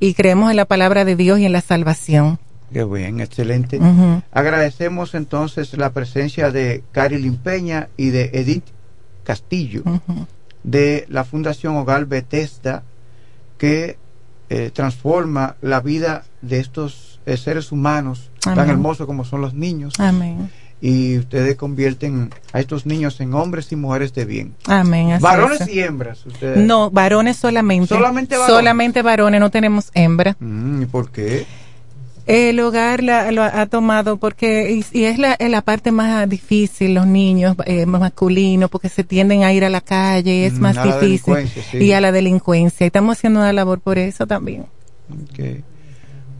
y creemos en la palabra de Dios y en la salvación. Qué bien, excelente. Agradecemos entonces la presencia de Cari Limpeña y de Edith Castillo de la Fundación Hogar Bethesda que eh, transforma la vida de estos eh, seres humanos tan hermosos como son los niños Amén. Y ustedes convierten a estos niños en hombres y mujeres de bien. Amén. Varones es. y hembras. Ustedes. No, varones solamente. Solamente varones. Solamente varones, no tenemos hembra. Mm, ¿Y por qué? El hogar la- lo ha tomado porque, y, y es la, la parte más difícil, los niños eh, masculinos, porque se tienden a ir a la calle, es Mm, más difícil. sí. Y a la delincuencia. Y estamos haciendo una labor por eso también. Ok.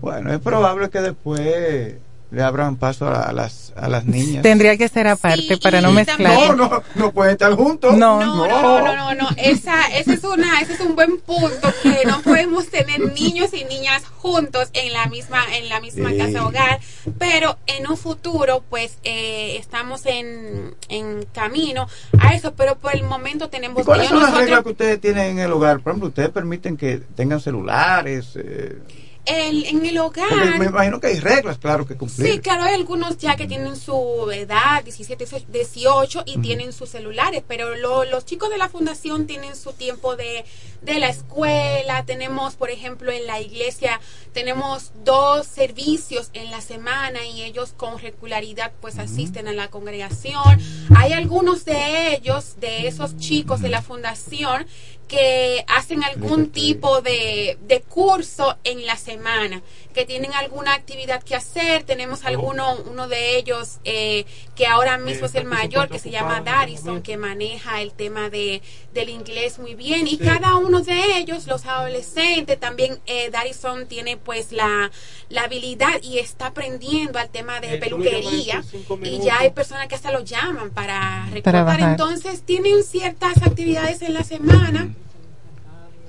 Bueno, es probable que después le abran paso a, las, a las niñas. Tendría que ser aparte para no mezclar. No, no, no pueden estar juntos. No. No, no, no, no, no. Esa, esa es una, ese es un buen punto que no podemos tener niños y niñas juntos en la misma, en la misma Sí. casa hogar, pero en un futuro, pues, eh, estamos en, en camino a eso, pero por el momento tenemos ¿Y cuáles son las Nosotros- reglas que ustedes tienen en el hogar? Por ejemplo, ustedes permiten que tengan celulares. eh, el- en el porque hogar. me imagino que hay reglas, claro, que cumplir. Sí, claro, hay algunos ya que tienen su edad, 17, 18, y tienen sus celulares, pero lo- los chicos de la fundación tienen su tiempo de, de la escuela, tenemos, por ejemplo, en la iglesia, tenemos dos servicios en la semana y ellos con regularidad pues asisten a la congregación. Hay algunos de ellos, de esos chicos de la fundación, que hacen algún tipo de, de curso en la semana, que tienen alguna actividad que hacer. Tenemos alguno, uno de ellos eh, que ahora mismo es el mayor, que se llama Darison, que maneja el tema de, del inglés muy bien. Y cada uno de ellos, los adolescentes, también eh, Darison tiene pues la, la habilidad y está aprendiendo al tema de peluquería. Y ya hay personas que hasta lo llaman para recordar. Entonces tienen ciertas actividades en la semana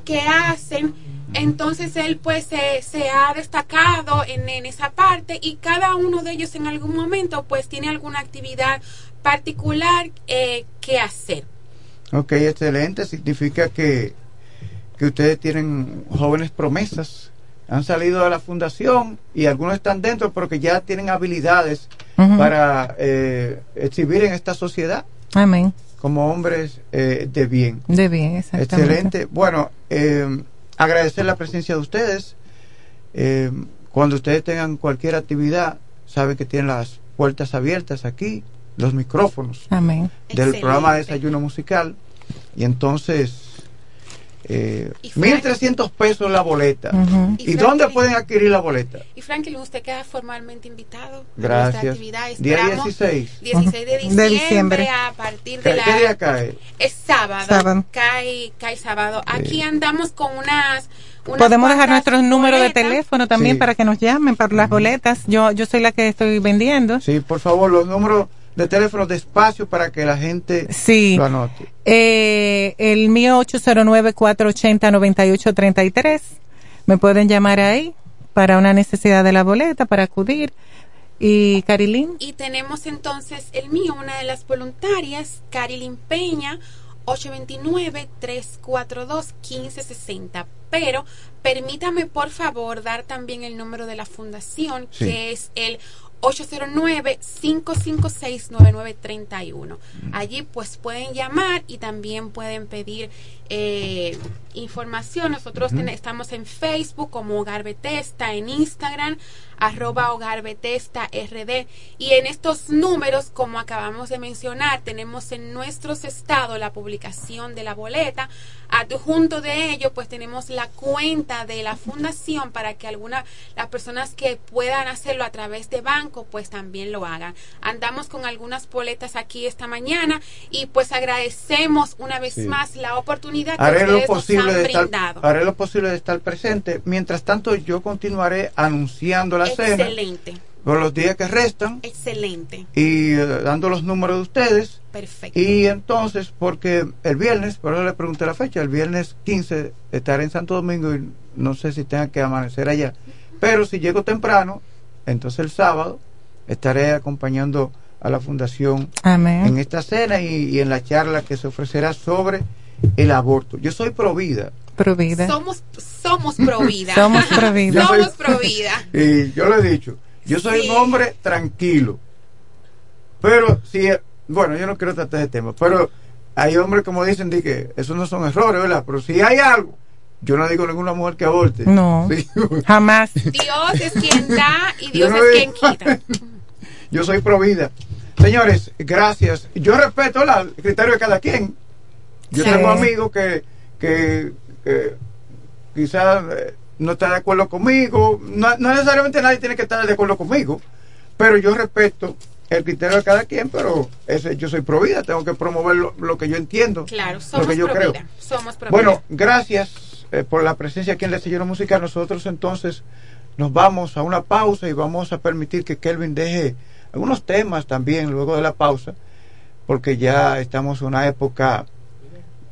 que hacen. Entonces él pues se, se ha destacado en, en esa parte y cada uno de ellos en algún momento pues tiene alguna actividad particular eh, que hacer. Ok, excelente. Significa que, que ustedes tienen jóvenes promesas. Han salido de la fundación y algunos están dentro porque ya tienen habilidades para eh, exhibir en esta sociedad Amén. como hombres eh, de bien. De bien, exactamente. Excelente. Bueno, eh, agradecer la presencia de ustedes. Eh, cuando ustedes tengan cualquier actividad, saben que tienen las puertas abiertas aquí, los micrófonos Amén. del programa Desayuno Musical. Y entonces, Eh, 1.300 pesos la boleta. ¿Y, dónde pueden adquirir la boleta? Y Franklin, usted queda formalmente invitado Gracias. a nuestra actividad. Día Esperamos 16. 16 de diciembre, De diciembre. a partir ¿Qué, de la... qué día cae? Es sábado, Sábado. Cae, cae sábado. Aquí andamos con unas... unas Podemos dejar nuestros números de teléfono también Sí. para que nos llamen para las boletas. Yo yo soy la que estoy vendiendo. Sí, por favor, los números de teléfono despacio para que la gente Sí. lo anote. Eh, el mío 809-480-9833. Me pueden llamar ahí para una necesidad de la boleta, para acudir. Y Carilín, Y tenemos entonces el mío, una de las voluntarias, Carilyn Peña, 829-342-1560. Pero permítame por favor dar también el número de la fundación, Sí. que es el 809-556-9931. Allí pues pueden llamar y también pueden pedir eh, información. Nosotros ten- estamos en Facebook como Hogar Betesta, en Instagram arroba Hogar Betesta RD y en estos números como acabamos de mencionar tenemos en nuestros estados la publicación de la boleta adjunto de ello pues tenemos la cuenta de la fundación para que algunas las personas que puedan hacerlo a través de banco pues también lo hagan andamos con algunas boletas aquí esta mañana y pues agradecemos una vez Sí. más la oportunidad que Haré lo posible han de estar, haré lo posible de estar presente. Mientras tanto, yo continuaré anunciando la cena excelente por los días que restan excelente y eh, dando los números de ustedes. perfecto Y entonces, porque el viernes, por eso le pregunté la fecha, el viernes 15 estaré en Santo Domingo y no sé si tenga que amanecer allá. Pero si llego temprano, entonces el sábado estaré acompañando a la fundación Amén. en esta cena y, y en la charla que se ofrecerá sobre el aborto. Yo soy pro vida. Provida. somos somos pro vida [LAUGHS] Somos pro vida. Yo soy- somos pro vida [LAUGHS] Y yo lo he dicho, yo soy un hombre tranquilo. Pero si, bueno, yo no quiero tratar ese tema, pero hay hombres como dicen de que esos no son errores, ¿verdad? Pero si hay algo, yo no digo ninguna mujer que aborte. No. Sí. jamás. Dios es quien da y Dios es quien quita [LAUGHS] Yo soy pro vida. Señores, gracias. Yo respeto ¿verdad? el criterio de cada quien. Yo Sí. tengo amigos que, que, que quizás eh, no están de acuerdo conmigo. No, no necesariamente nadie tiene que estar de acuerdo conmigo, pero yo respeto el criterio de cada quien, pero ese, yo soy pro vida, tengo que promover lo, lo que yo entiendo, claro lo somos que yo pro creo. vida somos pro Bueno, vida. gracias eh, por la presencia aquí en la Sillero Musical. Nosotros entonces nos vamos a una pausa y vamos a permitir que Kelvin deje algunos temas también luego de la pausa, porque ya estamos en una época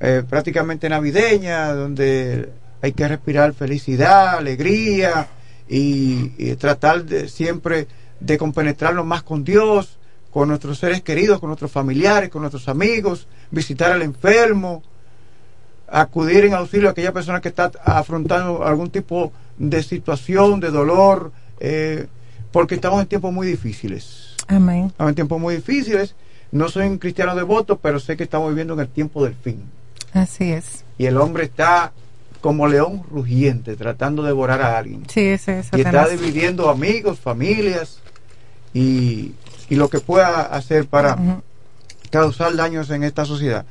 eh, prácticamente navideña, donde hay que respirar felicidad, alegría y, y tratar de siempre de compenetrarnos más con Dios, con nuestros seres queridos, con nuestros familiares, con nuestros amigos, visitar al enfermo, acudir en auxilio a aquella persona que está afrontando algún tipo de situación, de dolor, eh, porque estamos en tiempos muy difíciles. Amén. Estamos en tiempos muy difíciles. No soy un cristiano devoto, pero sé que estamos viviendo en el tiempo del fin. Así es. Y el hombre está como león rugiente, tratando de devorar a alguien. Sí, ese es Y está dividiendo amigos, familias y, y lo que pueda hacer para causar daños en esta sociedad.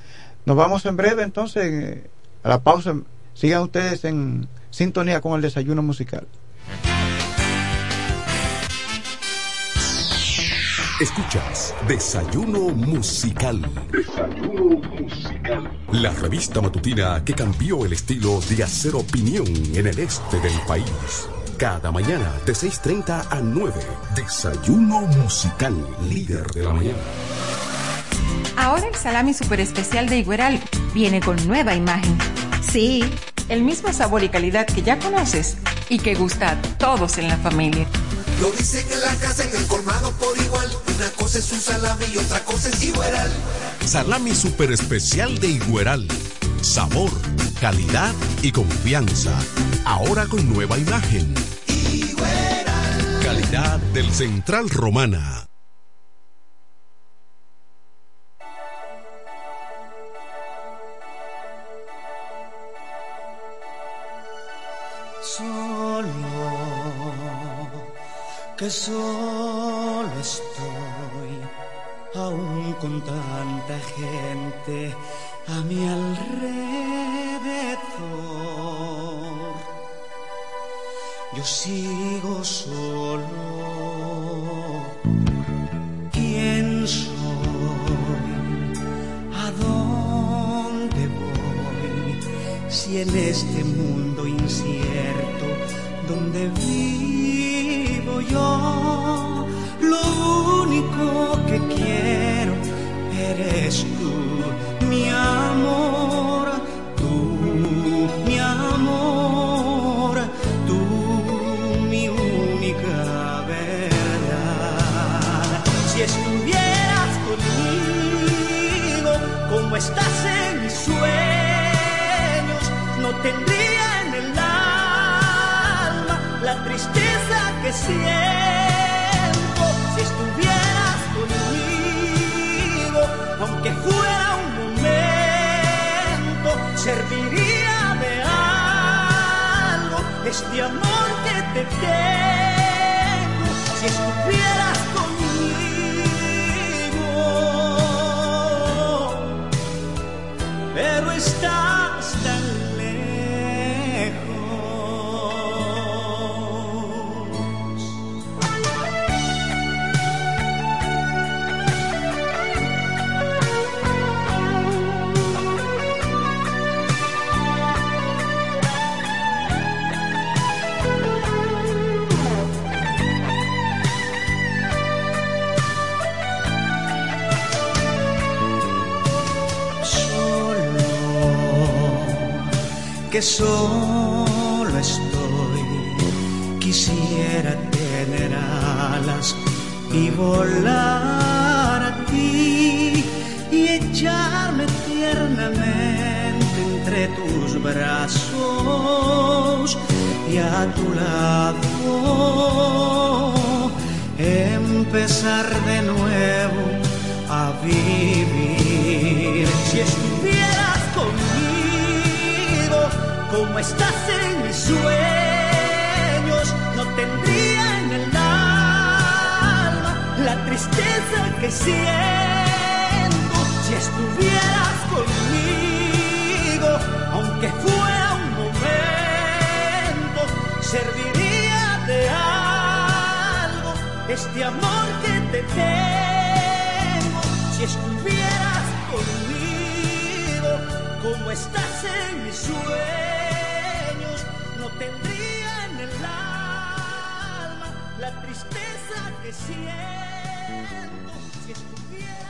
Nos vamos en breve entonces eh, a la pausa. Sigan ustedes en sintonía con el desayuno musical. Escuchas Desayuno Musical. Desayuno Musical. La revista matutina que cambió el estilo de hacer opinión en el este del país. Cada mañana de 6.30 a 9. Desayuno Musical, líder de la mañana. Ahora el salami super especial de Igueral viene con nueva imagen. Sí, el mismo sabor y calidad que ya conoces y que gusta a todos en la familia. Lo dicen en la casa, en el colmado por igual. Una cosa es un salami y otra cosa es igual. Salami super especial de Igueral. Sabor, calidad y confianza. Ahora con nueva imagen. Calidad del Central Romana. Que solo estoy, aún con tanta gente a mi alrededor. yo sigo solo. ¿Quién soy? ¿A dónde voy? Si en este mundo incierto donde vivo yo, lo único que quiero eres tú, mi amor, tú, mi amor, tú, mi única verdad. Si estuvieras conmigo, como estás en mis sueños, no tendría Si estuvieras conmigo, aunque fuera un momento, serviría de algo este amor que te tengo. Si estuvieras solo estoy. Quisiera tener alas y volar a ti y echarme tiernamente entre tus brazos y a tu lado empezar de nuevo a vivir. Como estás en mis sueños, no tendría en el alma la tristeza que siento. Si estuvieras conmigo, aunque fuera un momento, serviría de algo este amor que te tengo. Si estuvieras conmigo, como estás en mis sueños, tristeza que siento. Si estuvieras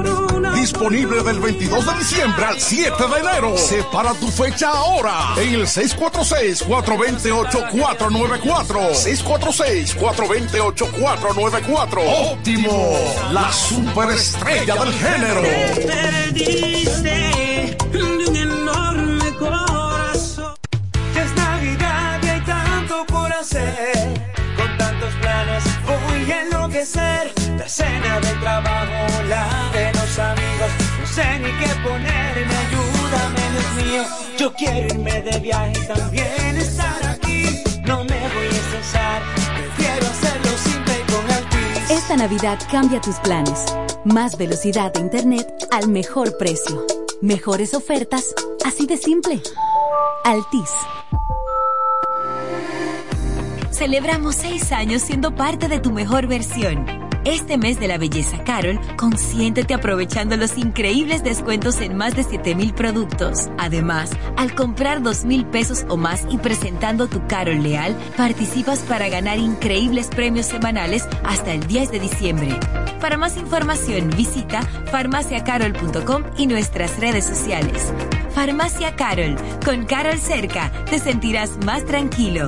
Disponible del 22 de diciembre al 7 de enero. Separa tu fecha ahora en el 646-428-494. 646-428-494. Óptimo, la superestrella del género. Te perdiste de un enorme corazón. Con tantos planes voy a enloquecer. La cena del trabajo, sé ni qué ponerme, ayúdame, Dios mío. Yo quiero irme de viaje y también estar aquí. No me voy a estresar, prefiero hacerlo simple y con Altis. Esta Navidad cambia tus planes. Más velocidad de Internet al mejor precio. Mejores ofertas, así de simple. Altis. Celebramos seis años siendo parte de tu mejor versión. Este mes de la belleza Carol, consiéntete aprovechando los increíbles descuentos en más de 7000 productos. Además, al comprar 2000 pesos o más y presentando tu Carol Leal, participas para ganar increíbles premios semanales hasta el 10 de diciembre. Para más información, visita farmaciacarol.com y nuestras redes sociales. Farmacia Carol, con Carol cerca, te sentirás más tranquilo.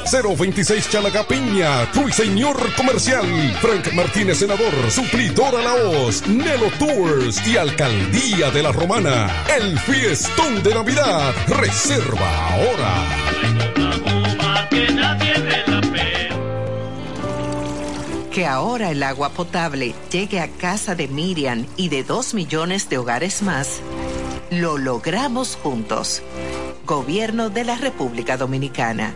026 Chalaga Piña, Ruiseñor Comercial, Frank Martínez Senador, Suplidor a la Hoz, Nelo Tours y Alcaldía de la Romana. El fiestón de Navidad. Reserva ahora. Que ahora el agua potable llegue a casa de Miriam y de dos millones de hogares más, lo logramos juntos. Gobierno de la República Dominicana.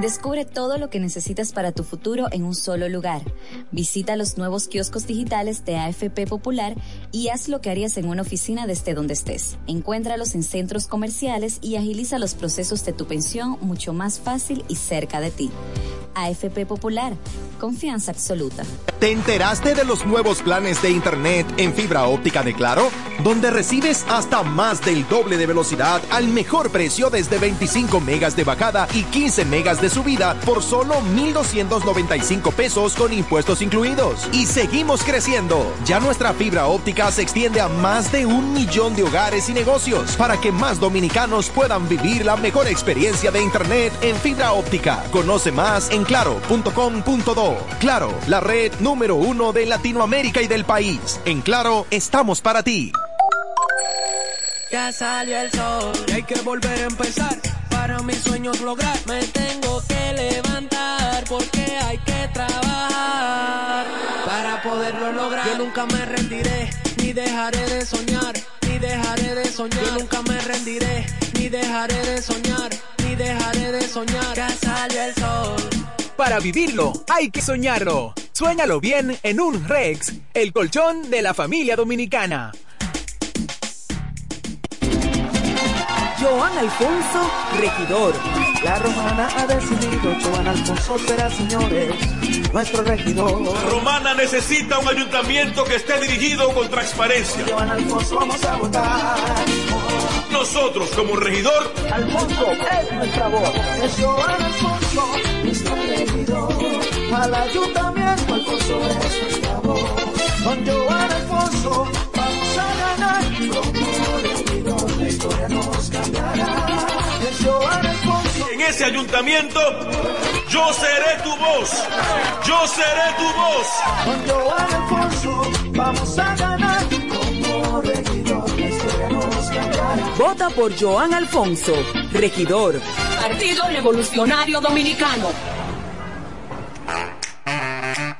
Descubre todo lo que necesitas para tu futuro en un solo lugar. Visita los nuevos kioscos digitales de AFP Popular y haz lo que harías en una oficina desde donde estés. Encuéntralos en centros comerciales y agiliza los procesos de tu pensión mucho más fácil y cerca de ti. AFP Popular, confianza absoluta. ¿Te enteraste de los nuevos planes de Internet en fibra óptica de Claro? Donde recibes hasta más del doble de velocidad al mejor precio desde 25 megas de bajada y 15 megas de subida por solo 1,295 pesos con impuestos incluidos. Y seguimos creciendo. Ya nuestra fibra óptica se extiende a más de un millón de hogares y negocios para que más dominicanos puedan vivir la mejor experiencia de Internet en fibra óptica. Conoce más en claro.com.do. Claro, la red número uno de Latinoamérica y del país. En Claro, estamos para ti. Ya salió el sol y hay que volver a empezar. Para mis sueños lograr, me tengo que levantar porque hay que trabajar para poderlo lograr. Yo nunca me rendiré, ni dejaré de soñar, ni dejaré de soñar. Yo nunca me rendiré, ni dejaré de soñar, ni dejaré de soñar. Ya salió el sol. Para vivirlo, hay que soñarlo. Suéñalo bien en un Rex, el colchón de la familia dominicana. Joan Alfonso, regidor. La romana ha decidido, Joan Alfonso será, señores, nuestro regidor. Romana necesita un ayuntamiento que esté dirigido con transparencia. Joan Alfonso vamos a votar. Nosotros como regidor, Alfonso es nuestra voz. Es Joan Alfonso, nuestro regidor. Al ayuntamiento Alfonso es nuestra voz. Con Joan Alfonso vamos a ganar. En ese ayuntamiento, yo seré tu voz. Yo seré tu voz. Con Joan Alfonso vamos a ganar. Como regidor la historia nos cambiará. Vota por Joan Alfonso, regidor. Partido Revolucionario Dominicano.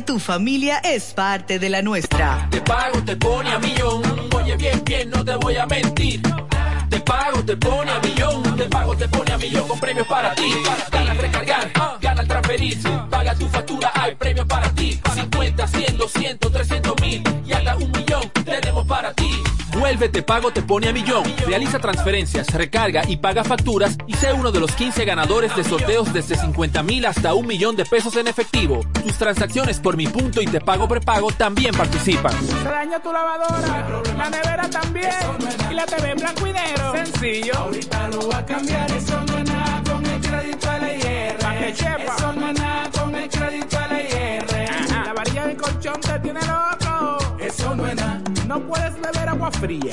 tu familia es parte de la nuestra. Te pago, te pone a millón. Oye, bien, bien, no te voy a mentir. Te pago, te pone a millón. Te pago, te pone a millón con premios para ti. Gana recargar, gana transferir. Paga tu factura, hay premios para ti. 50, 100, 200, 300 mil y hasta un millón tenemos para ti. Vuelve Te Pago Te Pone a Millón. Realiza transferencias, recarga y paga facturas y sé uno de los 15 ganadores de sorteos desde 50 mil hasta un millón de pesos en efectivo. Tus transacciones por Mi Punto y Te Pago Prepago también participan. Daña tu lavadora, la nevera también, y la TV en blanco y negro. Sencillo. Ahorita lo voy a cambiar, eso no es nada con el crédito a la IR. Pa' que chepa. Eso no es nada con el crédito a la IR. La varilla de colchón te tiene loco. Eso no es nada. No puedes beber agua fría.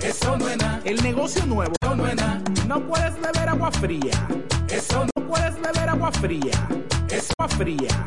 Eso no es nada. El negocio nuevo. Eso no es nada. No puedes beber agua fría. Eso no puedes beber agua fría. Es agua fría.